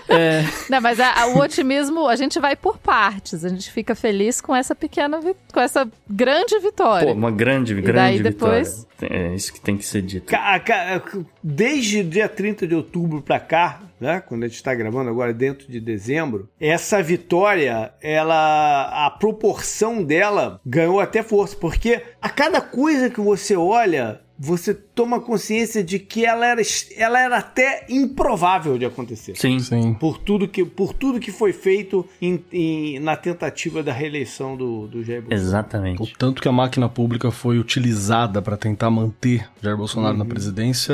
É, Não, mas a- a- o otimismo, a gente vai por partes. A gente fica feliz com essa pequena, com essa grande vitória. pô, uma grande, grande daí vitória. depois- É isso que tem que ser dito. Desde o dia 30 de outubro pra cá, né, quando a gente está gravando agora dentro de dezembro, essa vitória, ela, a proporção dela ganhou até força, porque a cada coisa que você olha, você toma consciência de que ela era, ela era até improvável de acontecer. Sim. Sim. Por tudo que, por tudo que foi feito em- em- na tentativa da reeleição do, do Jair Bolsonaro. O Exatamente. tanto que a máquina pública foi utilizada para tentar manter Jair Bolsonaro na presidência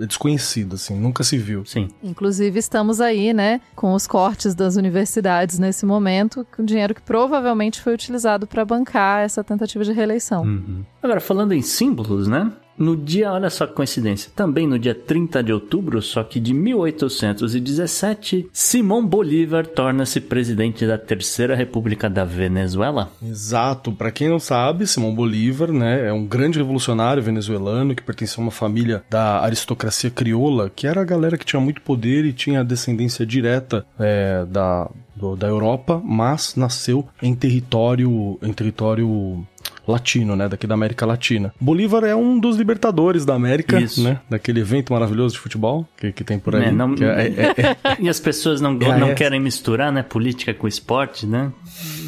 é desconhecido, assim, nunca se viu. Sim. Inclusive, estamos aí, né, com os cortes das universidades nesse momento, com dinheiro que provavelmente foi utilizado para bancar essa tentativa de reeleição. Uhum. Agora, falando em símbolos, né? No dia, olha só que coincidência, também no dia 30 de outubro, só que de 1817, Simão Bolívar torna-se presidente da Terceira República da Venezuela. Exato. Para quem não sabe, Simão Bolívar, né, é um grande revolucionário venezuelano que pertencia a uma família da aristocracia crioula, que era a galera que tinha muito poder e tinha descendência direta é, da, do- da Europa, mas nasceu em território, em território latino, né, daqui da América Latina. Bolívar é um dos libertadores da América, Isso. né, daquele evento maravilhoso de futebol que, que tem por aí. É, não- é- é- é- E as pessoas não, Ah, não é. querem misturar, né? Política com esporte, né?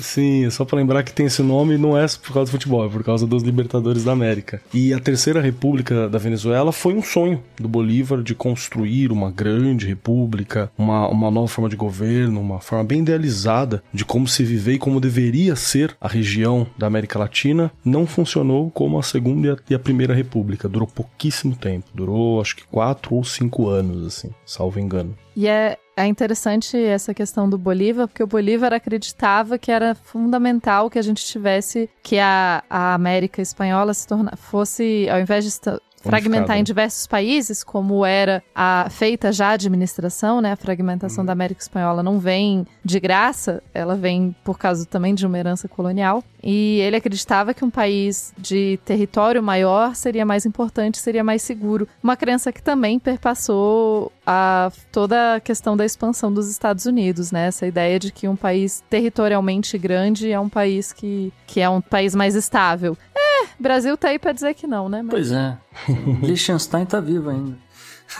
Sim, é só pra lembrar que tem esse nome não é por causa do futebol, é por causa dos Libertadores da América. E a Terceira República da Venezuela foi um sonho do Bolívar de construir uma grande república, uma, uma nova forma de governo, uma forma bem idealizada de como se viver e como deveria ser a região da América Latina. Não funcionou como a Segunda e a Primeira República. Durou pouquíssimo tempo. Durou acho que quatro ou cinco anos, assim, salvo engano. E é, é interessante essa questão do Bolívar, porque o Bolívar acreditava que era fundamental que a gente tivesse que a, a América espanhola se torna, fosse, ao invés de fragmentar em diversos países, como era a feita já a administração, né? A fragmentação da América espanhola não vem de graça, ela vem por causa também de uma herança colonial. E ele acreditava que um país de território maior seria mais importante, seria mais seguro. Uma crença que também perpassou a toda a questão da expansão dos Estados Unidos, né? Essa ideia de que um país territorialmente grande é um país que, que é um país mais estável. É, Brasil tá aí pra dizer que não, né? Mas- Pois é. Liechtenstein tá vivo ainda.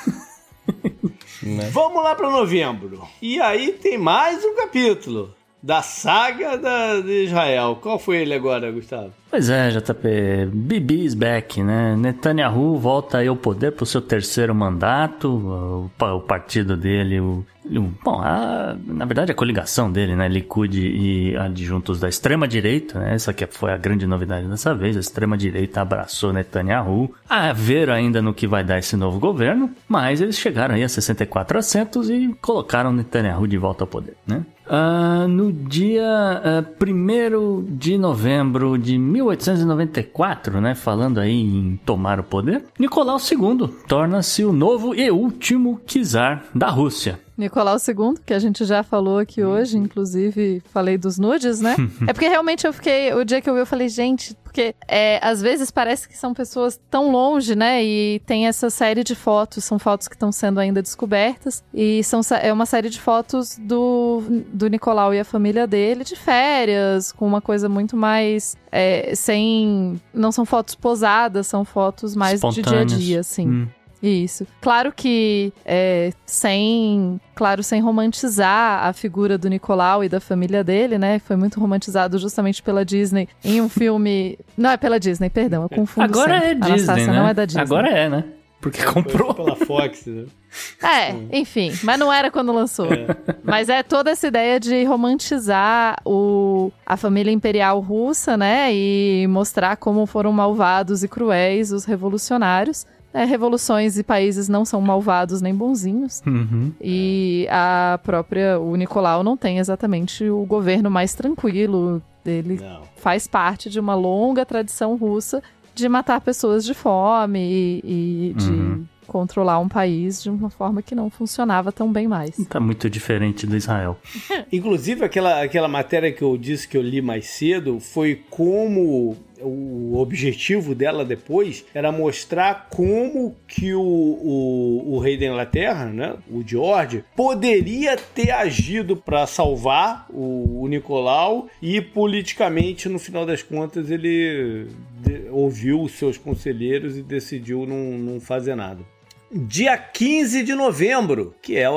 Vamos lá para novembro. E aí tem mais um capítulo. da saga da, de Israel. Qual foi ele agora, Gustavo? Pois é, JP, Bibi is back, né? Netanyahu volta aí ao poder pro seu terceiro mandato, o, o partido dele, o, bom, a, na verdade a coligação dele, né? Likud e adjuntos da extrema-direita, né? Essa que foi a grande novidade dessa vez, a extrema-direita abraçou Netanyahu, a ver ainda no que vai dar esse novo governo, mas eles chegaram aí a 64 assentos e colocaram Netanyahu de volta ao poder, né? Uh, no dia uh, 1 de novembro de 1894, né, falando aí em tomar o poder, Nicolau II torna-se o novo e último czar da Rússia. Nicolau II, que a gente já falou aqui hoje, inclusive falei dos nudes, né? é porque realmente eu fiquei, o dia que eu vi, eu falei, gente, porque é, às vezes parece que são pessoas tão longe, né? E tem essa série de fotos, são fotos que estão sendo ainda descobertas, e são, é uma série de fotos do, do Nicolau e a família dele de férias, com uma coisa muito mais. É, sem. Não são fotos posadas, são fotos mais de dia a dia, assim. Hum. Isso. Claro que é, sem, claro, sem romantizar a figura do Nicolau e da família dele, né? Foi muito romantizado justamente pela Disney em um filme. Não é pela Disney, perdão, eu confundo. Agora sempre. é Disney, né? não é da Disney. Agora é, né? Porque comprou. Foi pela Fox, né? É, enfim, mas não era quando lançou. É. Mas é toda essa ideia de romantizar o, a família imperial russa, né? E mostrar como foram malvados e cruéis os revolucionários. É, revoluções e países não são malvados nem bonzinhos. Uhum. E a própria, o Nicolau não tem exatamente o governo mais tranquilo. Ele não. faz parte de uma longa tradição russa de matar pessoas de fome e, e de uhum. controlar um país de uma forma que não funcionava tão bem mais. Tá muito diferente do Israel. Inclusive, aquela, aquela matéria que eu disse que eu li mais cedo foi como o objetivo dela depois era mostrar como que o, o, o rei da Inglaterra, né, o George, poderia ter agido para salvar o, o, Nicolau e politicamente, no final das contas, ele de, ouviu os seus conselheiros e decidiu não, não fazer nada. Dia 15 de novembro, que é o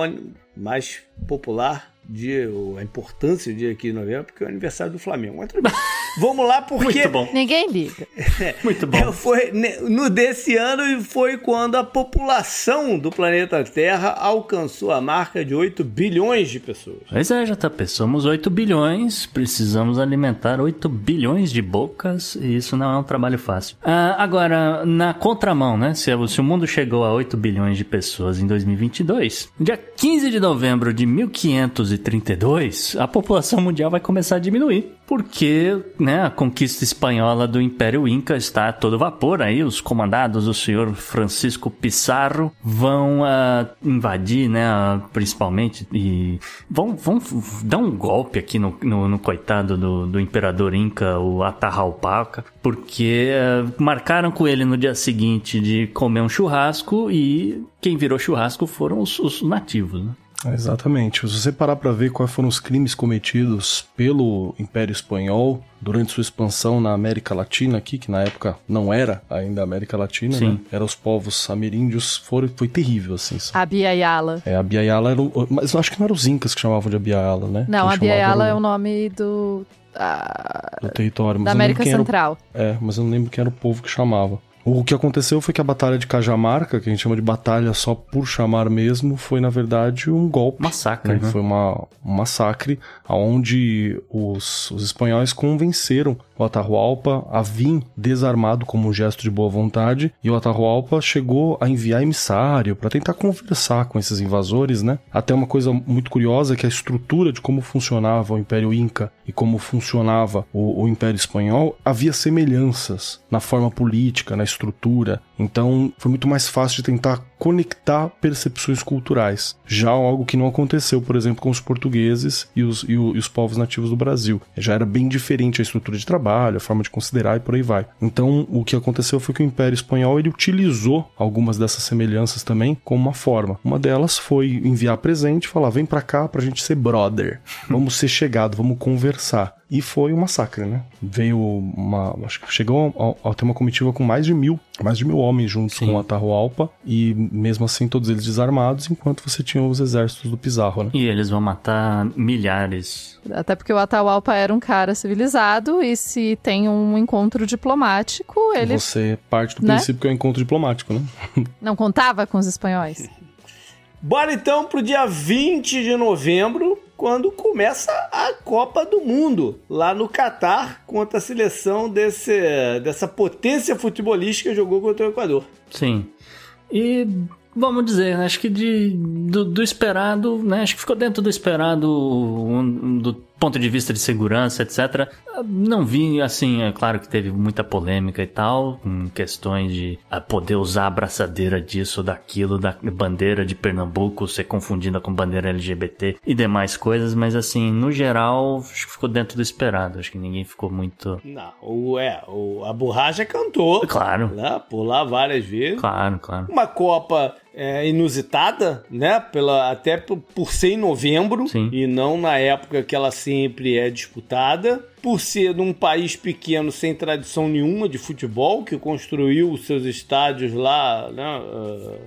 mais popular dia, a importância do dia aqui de novembro, porque é o aniversário do Flamengo. Mas tudo bem. Vamos lá, porque. Muito bom. Ninguém liga. Muito bom. Foi, no desse ano foi quando a população do planeta Terra alcançou a marca de 8 bilhões de pessoas. Pois é, JP, somos 8 bilhões, precisamos alimentar 8 bilhões de bocas e isso não é um trabalho fácil. Ah, agora, na contramão, né? Se, se o mundo chegou a 8 bilhões de pessoas em 2022, dia 15 de novembro de 1532, a população mundial vai começar a diminuir porque né, a conquista espanhola do Império Inca está a todo vapor. Aí os comandados do senhor Francisco Pizarro vão uh, invadir, né, uh, principalmente, e vão, vão dar um golpe aqui no, no, no coitado do, do, imperador Inca, o Atahualpa, porque uh, marcaram com ele no dia seguinte de comer um churrasco e quem virou churrasco foram os, os nativos. Né? Exatamente. Se você parar para ver quais foram os crimes cometidos pelo Império Espanhol durante sua expansão na América Latina aqui, que na época não era ainda América Latina, né? Era os povos ameríndios, foi, foi terrível, assim. A Biayala. É, a Biayala era o, Mas eu acho que não eram os incas que chamavam de Abiayala, né? Não, Quem a Biayala é o nome do... do território. da América Central. Era, é, mas eu não lembro quem era o povo que chamava. O que aconteceu foi que a Batalha de Cajamarca, que a gente chama de batalha só por chamar mesmo, foi na verdade um golpe. Massacre. Né? Né? Foi uma, um massacre onde os, os espanhóis convenceram o Atahualpa a vir desarmado como um gesto de boa vontade e o Atahualpa chegou a enviar emissário para tentar conversar com esses invasores, né? Até uma coisa muito curiosa que a estrutura de como funcionava o Império Inca e como funcionava o, o Império Espanhol havia semelhanças na forma política, na estrutura. Então foi muito mais fácil de tentar conectar percepções culturais. Já algo que não aconteceu, por exemplo, com os portugueses e os, e, o, e os povos nativos do Brasil. Já era bem diferente a estrutura de trabalho, a forma de considerar e por aí vai. Então o que aconteceu foi que o Império Espanhol ele utilizou algumas dessas semelhanças também como uma forma. Uma delas foi enviar presente, falar vem para cá pra gente ser brother, vamos ser chegado, vamos conversar. E foi um massacre, né? Veio uma. Acho que chegou a, a ter uma comitiva com mais de mil, mais de mil homens juntos Sim. com o Atahualpa, e mesmo assim todos eles desarmados, enquanto você tinha os exércitos do Pizarro, né? E eles vão matar milhares. Até porque o Atahualpa era um cara civilizado e se tem um encontro diplomático, ele Você parte do Né? princípio que é um encontro diplomático, né? não contava com os espanhóis. Bora então pro dia 20 de novembro, quando começa a Copa do Mundo, lá no Catar, contra a seleção desse, dessa potência futebolística que jogou contra o Equador. Sim. E vamos dizer, acho que de, do, do esperado, né? Acho que ficou dentro do esperado do ponto de vista de segurança, etc. Não vi, assim, é claro que teve muita polêmica e tal, com questões de ah, poder usar a abraçadeira disso, daquilo, da bandeira de Pernambuco ser confundida com bandeira LGBT e demais coisas, mas assim, no geral, acho que ficou dentro do esperado. Acho que ninguém ficou muito. Não, o, é, o, a borracha cantou. Claro, Né, por lá várias vezes. claro, claro. Uma Copa é, inusitada, né? Pela, até por, por ser em novembro Sim. e não na época que ela sempre é disputada. Por ser num país pequeno sem tradição nenhuma de futebol, que construiu os seus estádios lá, né? ah,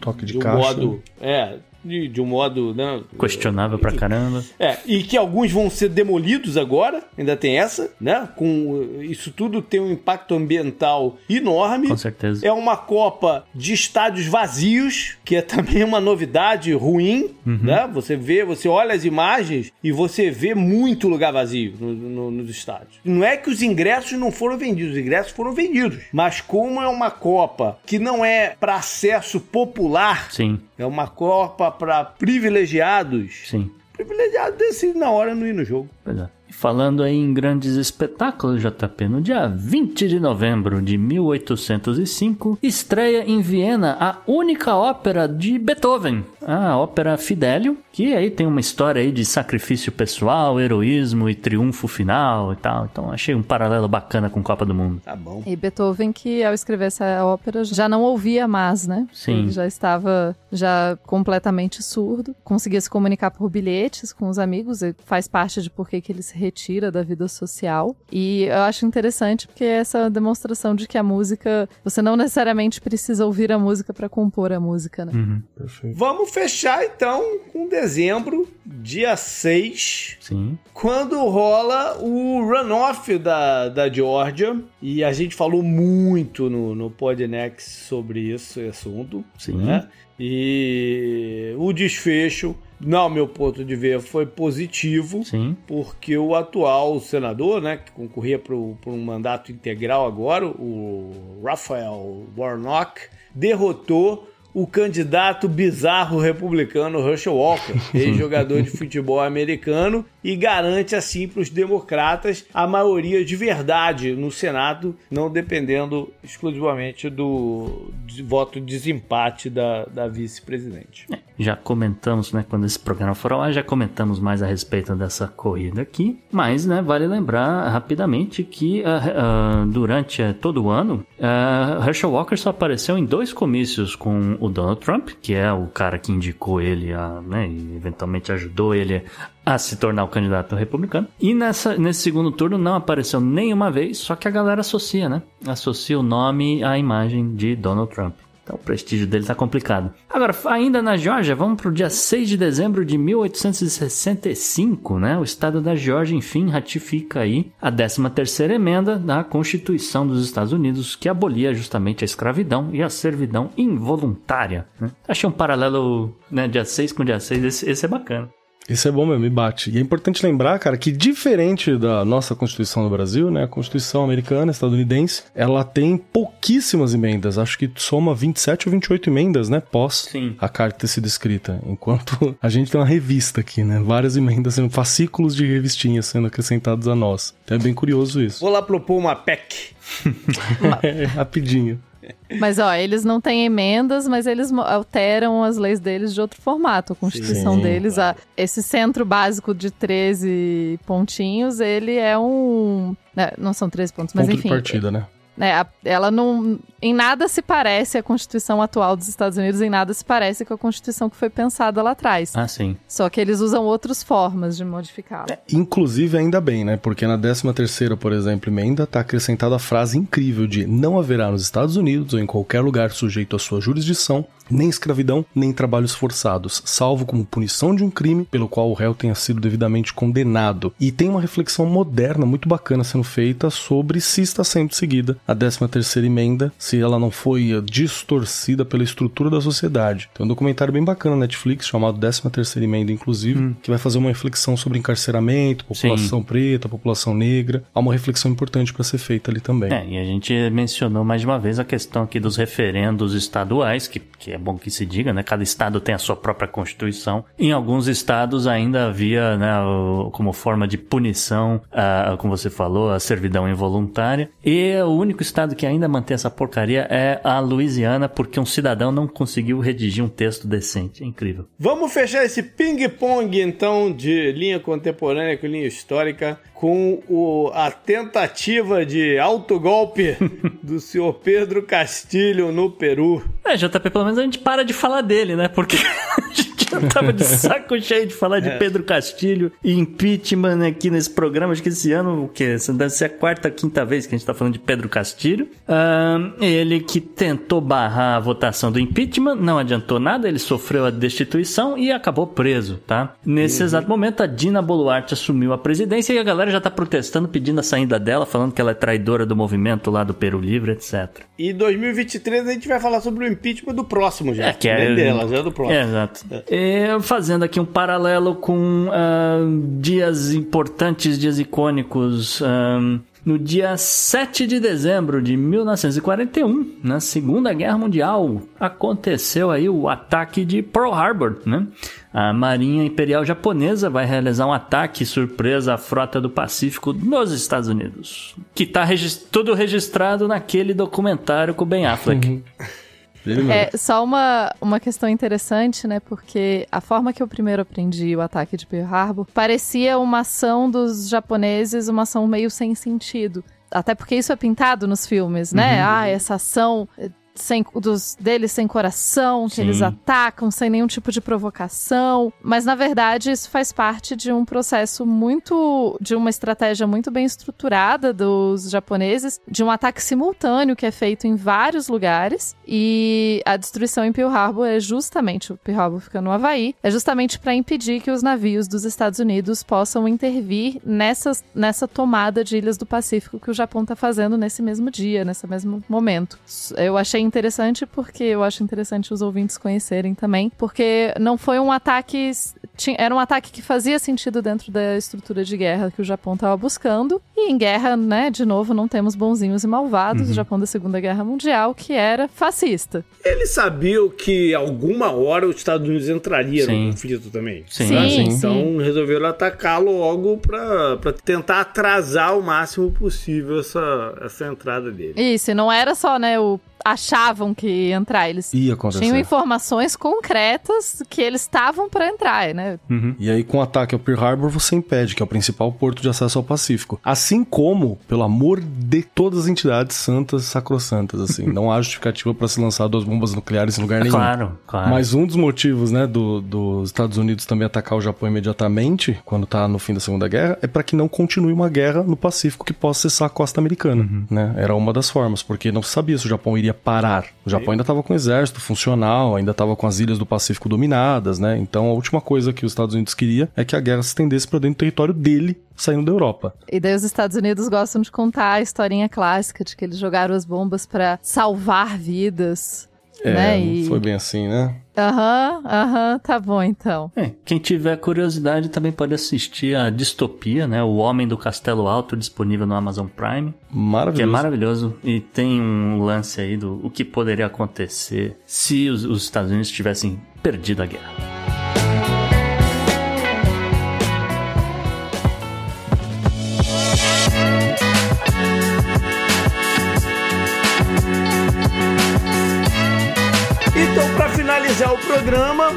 Toque de, de um caixa. modo. É, de, de um modo. Né, Questionável pra caramba. é, e que alguns vão ser demolidos agora, ainda tem essa, né? Com isso tudo tem um impacto ambiental enorme. Com certeza. É uma Copa de estádios vazios, que é também uma novidade ruim, né? Você vê, você olha as imagens e você vê muito lugar vazio no- no- nos estádios. Não é que os ingressos não foram vendidos, os ingressos foram vendidos, mas como é uma Copa que não é para acesso popular, Sim, é uma Copa para privilegiados, sim. privilegiado decide na hora não ir no jogo. Pois é. Falando aí em grandes espetáculos, JP, no dia 20 de novembro de 1805, estreia em Viena a única ópera de Beethoven, a ópera Fidelio, que aí tem uma história aí de sacrifício pessoal, heroísmo e triunfo final e tal. Então achei um paralelo bacana com Copa do Mundo. Tá bom. E Beethoven, que ao escrever essa ópera já não ouvia mais, né? Sim. Ele já estava já completamente surdo, conseguia se comunicar por bilhetes com os amigos, e faz parte de por que que ele se retira da vida social. E eu acho interessante porque é essa demonstração de que a música, você não necessariamente precisa ouvir a música para compor a música, né? Perfeito. Vamos fechar então com dezembro, dia 6, Sim, quando rola o runoff da, da Georgia. E a gente falou muito no, no Podnext sobre isso, esse assunto. sim. né? E o desfecho, no meu ponto de ver, foi positivo. Sim, Porque o atual senador, né, que concorria para um mandato integral agora, o Raphael Warnock, derrotou o candidato bizarro republicano Herschel Walker, ex-jogador de futebol americano, e garante assim para os democratas a maioria de verdade no Senado, não dependendo exclusivamente do voto de desempate da, da vice-presidente. Já comentamos, né, quando esse programa for ao ar, já comentamos mais a respeito dessa corrida aqui. Mas, né, vale lembrar rapidamente que ah, ah, durante eh, todo o ano, ah, Herschel Walker só apareceu em dois comícios com o Donald Trump, que é o cara que indicou ele, a, né, e eventualmente ajudou ele a se tornar o candidato republicano. E nessa, nesse segundo turno não apareceu nenhuma vez, só que a galera associa, né? Associa o nome à imagem de Donald Trump. Então o prestígio dele tá complicado. Agora, ainda na Geórgia, vamos pro dia 6 de dezembro de 1865, né? O estado da Geórgia, enfim, ratifica aí a 13ª emenda da Constituição dos Estados Unidos, que abolia justamente a escravidão e a servidão involuntária. Né? Achei um paralelo, né, dia 6 com dia 6, esse, esse é bacana. Isso é bom mesmo, me bate. E é importante lembrar, cara, que diferente da nossa Constituição no Brasil, né, a Constituição americana, estadunidense, ela tem pouquíssimas emendas. Acho que soma 27 ou 28 emendas, né, pós Sim. a carta ter sido escrita. Enquanto a gente tem uma revista aqui, né, várias emendas, sendo fascículos de revistinhas sendo acrescentados a nós. Então é bem curioso isso. Vou lá propor uma PEC. É, rapidinho. Mas ó, eles não têm emendas, mas eles alteram as leis deles de outro formato. A Constituição Sim, deles, a- esse centro básico de 13 pontinhos, ele é um. né, não são 13 pontos, mas Ponto enfim. de partida, né? Né? Ela não. Em nada se parece a Constituição atual dos Estados Unidos, em nada se parece com a Constituição que foi pensada lá atrás. Ah, sim. Só que eles usam outras formas de modificá-la. Inclusive, ainda bem, né? Porque na 13 terceira, por exemplo, emenda, tá acrescentada a frase incrível de não haverá nos Estados Unidos ou em qualquer lugar sujeito à sua jurisdição nem escravidão, nem trabalhos forçados, salvo como punição de um crime pelo qual o réu tenha sido devidamente condenado. E tem uma reflexão moderna muito bacana sendo feita sobre se está sendo seguida a 13 terceira emenda, se ela não foi distorcida pela estrutura da sociedade. Tem um documentário bem bacana na Netflix chamado 13 terceira emenda, inclusive, que vai fazer uma reflexão sobre encarceramento, população preta, população negra. Há uma reflexão importante para ser feita ali também. É, e a gente mencionou mais de uma vez a questão aqui dos referendos estaduais, que, que é bom que se diga, né? Cada estado tem a sua própria constituição. Em alguns estados ainda havia, né, como forma de punição, a, como você falou, a servidão involuntária. E o único estado que ainda mantém essa porcaria é a Louisiana, porque um cidadão não conseguiu redigir um texto decente. É incrível. Vamos fechar esse ping-pong, então, de linha contemporânea com linha histórica, com o- a tentativa de autogolpe do senhor Pedro Castilho no Peru. É, JP, pelo menos a gente para de falar dele, né? Porque já tava de saco cheio de falar de Pedro Castilho e impeachment aqui nesse programa. Acho que esse ano, o quê? Deve ser a quarta, quinta vez que a gente tá falando de Pedro Castilho. Ahn, ele que tentou barrar a votação do impeachment, não adiantou nada, ele sofreu a destituição e acabou preso, tá? Nesse exato momento, a Dina Boluarte assumiu a presidência e a galera já tá protestando, pedindo a saída dela, falando que ela é traidora do movimento lá do Peru Livre, etc. E 2023 a gente vai falar sobre o impeachment do próximo já. É, que é... Dela, já é do próximo. É, exato. É, fazendo aqui um paralelo com ah, dias importantes, dias icônicos. ah, no dia 7 de dezembro de 1941, na Segunda Guerra Mundial, aconteceu aí o ataque de Pearl Harbor, né? A Marinha Imperial Japonesa vai realizar um ataque surpresa à frota do Pacífico nos Estados Unidos, que tá regis- tudo registrado naquele documentário com o Ben Affleck. Mesmo. É só uma, uma questão interessante, né? Porque a forma que eu primeiro aprendi o ataque de Pearl Harbor parecia uma ação dos japoneses, uma ação meio sem sentido. Até porque isso é pintado nos filmes, né? Ah, essa ação sem, dos, deles sem coração, que Sim. eles atacam sem nenhum tipo de provocação. Mas na verdade isso faz parte de um processo muito. de uma estratégia muito bem estruturada dos japoneses, de um ataque simultâneo que é feito em vários lugares. E a destruição em Pearl Harbor é justamente. O Pearl Harbor fica no Havaí, é justamente para impedir que os navios dos Estados Unidos possam intervir nessas, nessa tomada de ilhas do Pacífico que o Japão tá fazendo nesse mesmo dia, nesse mesmo momento. Eu achei interessante porque eu acho interessante os ouvintes conhecerem também, porque não foi um ataque. tinha- Era um ataque que fazia sentido dentro da estrutura de guerra que o Japão estava buscando. E em guerra, né, de novo, não temos bonzinhos e malvados. O Japão da Segunda Guerra Mundial, que era fascista. Eles sabiam que alguma hora os Estados Unidos entraria Sim. no conflito também. Sim, Sim, sim. Então resolveram atacar logo pra, pra tentar atrasar o máximo possível essa, essa entrada dele. Isso, e não era só, né, o achavam que ia entrar, eles Ia tinham informações concretas que eles estavam para entrar, né? E aí, com o ataque ao Pearl Harbor, você impede, que é o principal porto de acesso ao Pacífico. Assim como, pelo amor de todas as entidades santas sacrossantas, assim. não há justificativa para se lançar duas bombas nucleares em lugar nenhum. Claro, claro. Mas um dos motivos, né, do- dos Estados Unidos também atacar o Japão imediatamente, quando tá no fim da Segunda Guerra, é para que não continue uma guerra no Pacífico que possa cessar a costa americana, né? Era uma das formas, porque não se sabia se o Japão iria parar. O Japão ainda estava com o exército funcional, ainda estava com as ilhas do Pacífico dominadas, né? Então a última coisa que os Estados Unidos queria é que a guerra se estendesse para dentro do território dele, saindo da Europa. E daí os Estados Unidos gostam de contar a historinha clássica de que eles jogaram as bombas para salvar vidas. É, né? E... foi bem assim, né? Aham, aham, tá bom então. É, quem tiver curiosidade também pode assistir a Distopia, né? O Homem do Castelo Alto, disponível no Amazon Prime, Maravilhoso. que é maravilhoso. E tem um lance aí do o que poderia acontecer se os, os Estados Unidos tivessem perdido a guerra. Programa,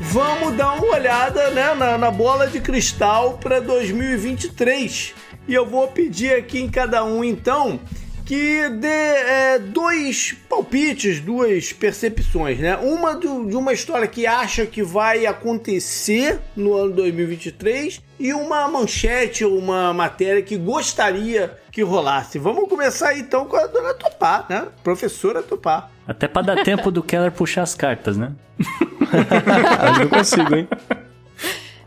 vamos dar uma olhada né, na, na bola de cristal para 2023. E eu vou pedir aqui em cada um, então, que dê é, dois palpites, duas percepções, né? Uma do, de uma história que acha que vai acontecer no ano 2023 e uma manchete uma matéria que gostaria que rolasse. Vamos começar então com a dona Topá, né? Professora Topá. Até pra dar tempo do Keller puxar as cartas, né? Aí eu consigo, hein?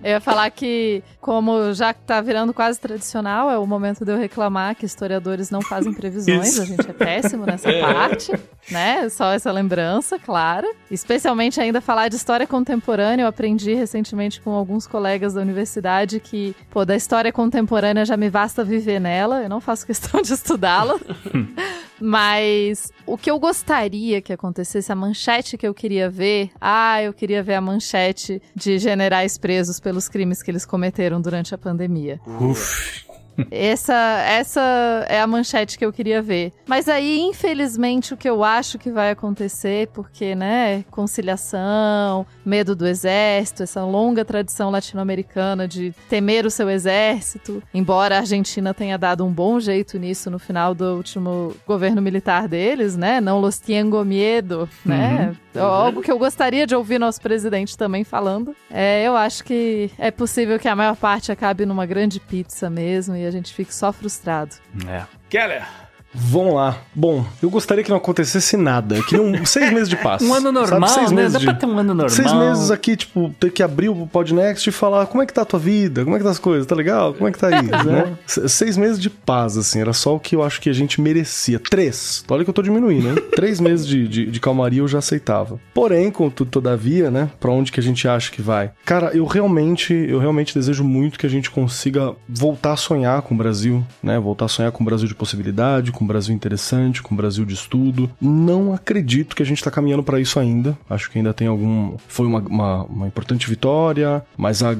Eu ia falar que, como já tá virando quase tradicional, é o momento de eu reclamar que historiadores não fazem previsões. Isso. A gente é péssimo nessa parte, né? Só essa lembrança, claro. Especialmente ainda falar de história contemporânea. Eu aprendi recentemente com alguns colegas da universidade que, pô, da história contemporânea já me basta viver nela. Eu não faço questão de estudá-la. Mas o que eu gostaria que acontecesse, a manchete que eu queria ver, ah, eu queria ver a manchete de generais presos pelos crimes que eles cometeram durante a pandemia. Uf. Essa, essa é a manchete que eu queria ver. Mas aí, infelizmente, o que eu acho que vai acontecer, porque, né, conciliação, medo do exército, essa longa tradição latino-americana de temer o seu exército, embora a Argentina tenha dado um bom jeito nisso no final do último governo militar deles, né? Não los tengo miedo, né? Algo que eu gostaria de ouvir nosso presidente também falando. É, eu acho que é possível que a maior parte acabe numa grande pizza mesmo e a gente fique só frustrado. É. Keller. Vamos lá. Bom, eu gostaria que não acontecesse nada. Eu queria um, seis meses de paz. Um ano normal, Sabe, seis né? meses Dá de... pra ter um ano normal. Seis meses aqui, tipo, ter que abrir o Podnext e falar como é que tá a tua vida, como é que tá as coisas, tá legal? Como é que tá aí, né? Se- Seis meses de paz, assim, era só o que eu acho que a gente merecia. Três. Olha que eu tô diminuindo, hein? Três meses de, de, de calmaria eu já aceitava. Porém, contudo, todavia, né, pra onde que a gente acha que vai? Cara, eu realmente, eu realmente desejo muito que a gente consiga voltar a sonhar com o Brasil, né? Voltar a sonhar com o Brasil de possibilidade, com o Brasil interessante, com o Brasil de estudo. Não acredito que a gente tá caminhando pra isso ainda. Acho que ainda tem algum. Foi uma, uma, uma importante vitória, mas há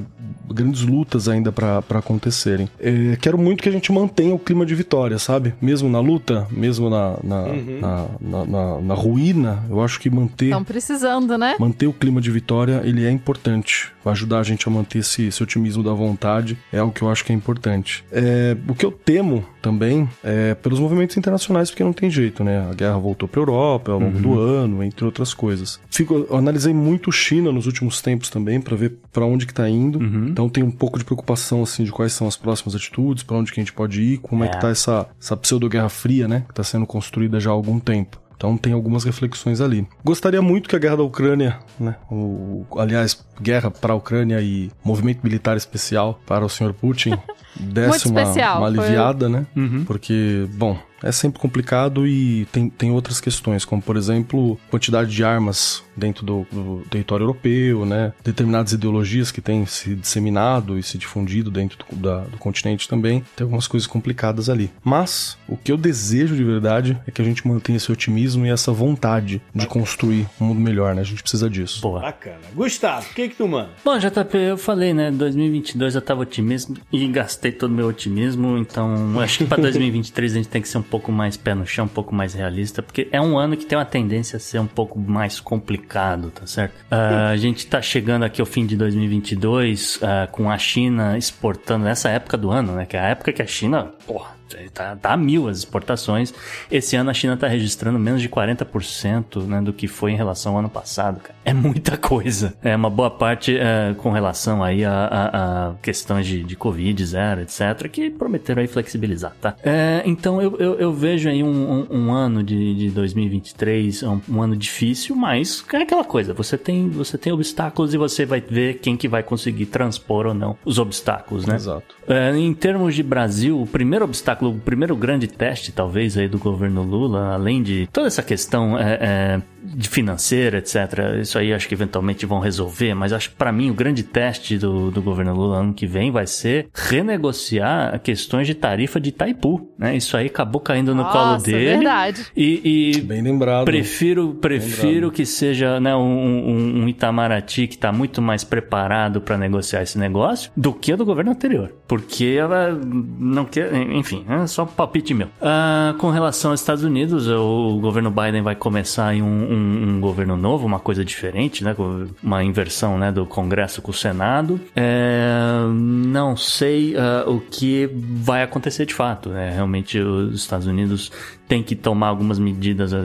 grandes lutas ainda pra pra acontecerem. É, quero muito que a gente mantenha o clima de vitória, sabe? Mesmo na luta, mesmo na, na, na, na, na- na ruína, eu acho que manter. Estão precisando, né? Manter o clima de vitória, ele é importante. Vai ajudar a gente a manter esse, esse otimismo da vontade. É algo que eu acho que é importante. É, o que eu temo também é pelos movimentos internacionais, porque não tem jeito, né? A guerra voltou pra Europa ao longo do ano, entre outras coisas. Fico, eu analisei muito China nos últimos tempos também, pra ver pra onde que tá indo. Então tem um pouco de preocupação, assim, de quais são as próximas atitudes, pra onde que a gente pode ir, como é, É. que tá essa, essa pseudo-guerra fria, né? Que tá sendo construída já há algum tempo. Então tem algumas reflexões ali. Gostaria muito que a guerra da Ucrânia, né, o, aliás, guerra para a Ucrânia e movimento militar especial para o senhor Putin desse uma, uma foi- aliviada, né? Uhum. Porque, bom, é sempre complicado e tem, tem outras questões, como por exemplo, quantidade de armas dentro do, do território europeu, né? Determinadas ideologias que têm se disseminado e se difundido dentro do, da- do continente também. Tem algumas coisas complicadas ali. Mas o que eu desejo de verdade é que a gente mantenha esse otimismo e essa vontade de construir um mundo melhor, né? A gente precisa disso. Boa. Bacana. Gustavo, o que que tu manda? Bom, JP, eu falei, né? 2022 eu tava otimismo e gastei todo o meu otimismo, então acho que pra 2023 a gente tem que ser um pouco mais pé no chão, um pouco mais realista, porque é um ano que tem uma tendência a ser um pouco mais complicado, tá certo? Ah, a gente tá chegando aqui ao fim de 2022 ah, com a China exportando nessa época do ano, né? Que é a época que a China, porra, tá, tá a mil as exportações. Esse ano a China tá registrando menos de 40% né, do que foi em relação ao ano passado, cara. É muita coisa. É uma boa parte é, com relação aí a, a- a questões de, de Covid, zero, etc., que prometeram aí flexibilizar, tá? É, então eu, eu, eu vejo aí um, um- um ano de, de 2023, um, um ano difícil, mas é aquela coisa, você tem, você tem obstáculos e você vai ver quem que vai conseguir transpor ou não os obstáculos, né? Exato. É, em termos de Brasil, o primeiro obstáculo, o primeiro grande teste, talvez, aí do governo Lula, além de toda essa questão é, é, de financeira, etc., isso aí acho que eventualmente vão resolver, mas acho que para mim o grande teste do, do governo Lula ano que vem vai ser renegociar questões de tarifa de Itaipu, né? Isso aí acabou caindo no colo Nossa, dele. verdade. E, e Bem lembrado. Prefiro, prefiro que seja né, um, um- um Itamaraty que está muito mais preparado para negociar esse negócio do que o do governo anterior. Porque ela não quer. Enfim, é só palpite meu. Ah, com relação aos Estados Unidos, o governo Biden vai começar um, um, um governo novo, uma coisa diferente, né? Uma inversão né, do Congresso com o Senado. É, não sei uh, o que vai acontecer de fato. Né? Realmente os Estados Unidos tem que tomar algumas medidas uh,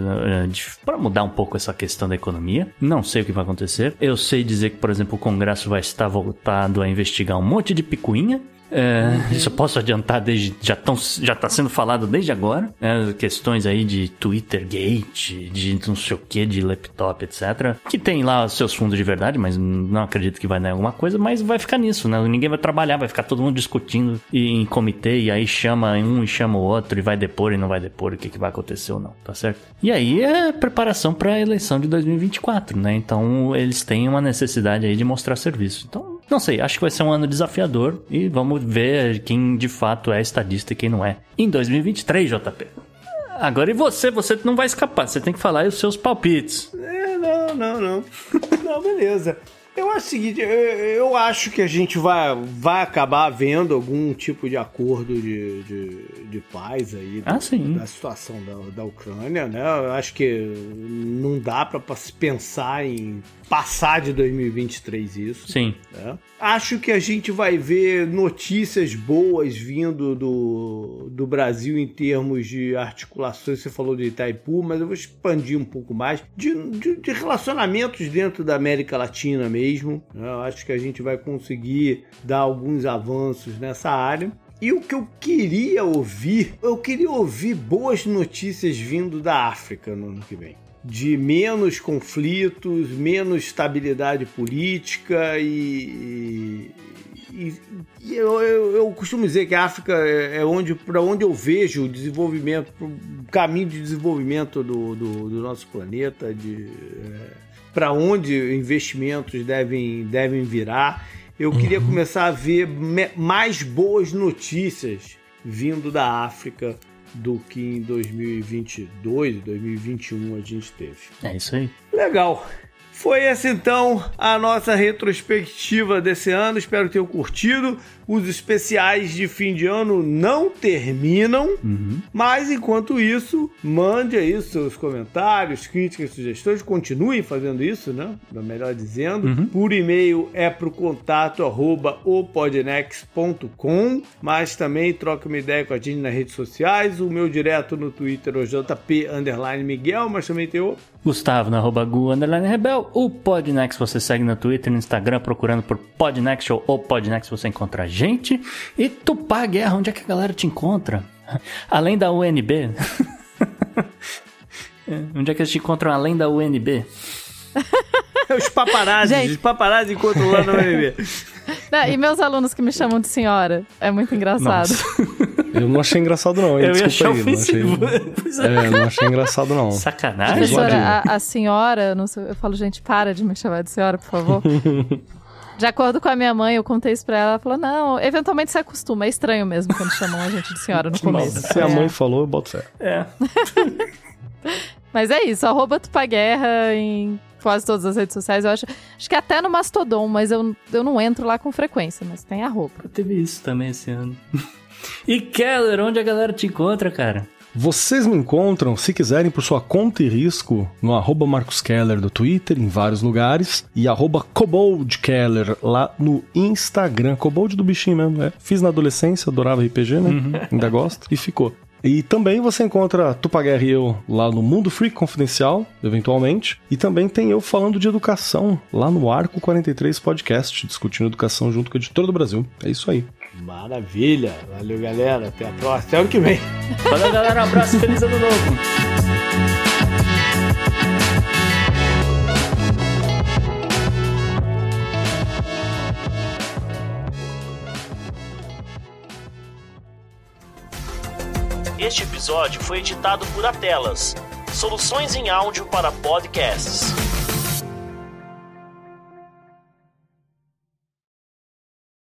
para mudar um pouco essa questão da economia. Não sei o que vai acontecer. Eu sei dizer que, por exemplo, o Congresso vai estar voltado a investigar um monte de picuinha é. Isso eu posso adiantar desde. Já, tão, já tá sendo falado desde agora. Né, questões aí de Twitter Gate, de não sei o que, de laptop, etc. Que tem lá seus fundos de verdade, mas não acredito que vai dar alguma coisa, mas vai ficar nisso, né? Ninguém vai trabalhar, vai ficar todo mundo discutindo em comitê, e aí chama um e chama o outro, e vai depor e não vai depor, o que, que vai acontecer ou não, tá certo? E aí é preparação para a eleição de 2024, né? Então eles têm uma necessidade aí de mostrar serviço. Então não sei, acho que vai ser um ano desafiador e vamos ver quem de fato é estadista e quem não é. Em 2023, JP. Agora e você? Você não vai escapar, você tem que falar aí os seus palpites. É, não, não, não. não, beleza. Eu acho o seguinte, eu, eu, acho que a gente vai, vai acabar vendo algum tipo de acordo de, de, de paz aí ah, da, da, situação da, da Ucrânia, né? Eu acho que não dá para pensar em passar de 2023 isso. Sim. Né? Acho que a gente vai ver notícias boas vindo do, do Brasil em termos de articulações. Você falou de Itaipu, mas eu vou expandir um pouco mais de, de, de relacionamentos dentro da América Latina mesmo. Né? Eu acho que a gente vai conseguir dar alguns avanços nessa área. E o que eu queria ouvir, eu queria ouvir boas notícias vindo da África no ano que vem de menos conflitos, menos estabilidade política e, e, e eu, eu, eu, costumo dizer que a África é, é onde para onde eu vejo o desenvolvimento, o caminho de desenvolvimento do, do, do nosso planeta, de é, para onde investimentos devem, devem virar. Eu uhum. queria começar a ver mais boas notícias vindo da África do que em 2022, 2021 a gente teve. É isso aí. Legal. Foi essa então a nossa retrospectiva desse ano. Espero que tenham curtido. Os especiais de fim de ano não terminam, uhum. mas enquanto isso, mande aí seus comentários, críticas, sugestões. Continuem fazendo isso, né? Melhor dizendo. Uhum. Por e-mail é pro contato arroba opodnex.com, mas também troca uma ideia com a gente nas redes sociais. O meu direto no Twitter é o JP Miguel, mas também tem o Gustavo na arroba Gu underline Rebel. O Podnext você segue no Twitter e no Instagram procurando por Podnext ou Podnext você encontra a gente. E Tupá Guerra, onde é que a galera te encontra? Além da UNB. onde é que eles te encontram além da UNB? Os paparazzi, Gente. os paparazzi encontram lá na UNB. Não, e meus alunos que me chamam de senhora. É muito engraçado. Eu não achei engraçado, não. Eu ia achar ofensivo. Não achei... É, não achei engraçado, não. Sacanagem. Professora, a, a senhora, não sei, eu falo, gente, para de me chamar de senhora, por favor. De acordo com a minha mãe, eu contei isso pra ela. Ela falou: não, eventualmente se acostuma. É estranho mesmo quando chamam a gente de senhora no começo. Se a mãe falou, eu boto fé. É. Mas é isso, arroba Tupaguerra em quase todas as redes sociais. Eu acho, acho que até no Mastodon, mas eu, eu não entro lá com frequência, mas tem arroba. Teve isso também esse ano. e Keller, onde a galera te encontra, cara? Vocês me encontram, se quiserem, por sua conta e risco, no arroba Marcos Keller do Twitter, em vários lugares, e arroba Cobold Keller lá no Instagram. Cobold do bichinho mesmo, é. Fiz na adolescência, adorava RPG, né? Uhum. Ainda gosto, e ficou. E também você encontra Tupaguerra e eu lá no Mundo Freak Confidencial, eventualmente. E também tem eu falando de educação lá no Arco 43 Podcast, discutindo educação junto com a editora do Brasil. É isso aí. Maravilha! Valeu, galera. Até a próxima. Até ano que vem. Valeu, galera. Um abraço. Feliz ano novo. Este episódio foi editado por Atelas, soluções em áudio para podcasts.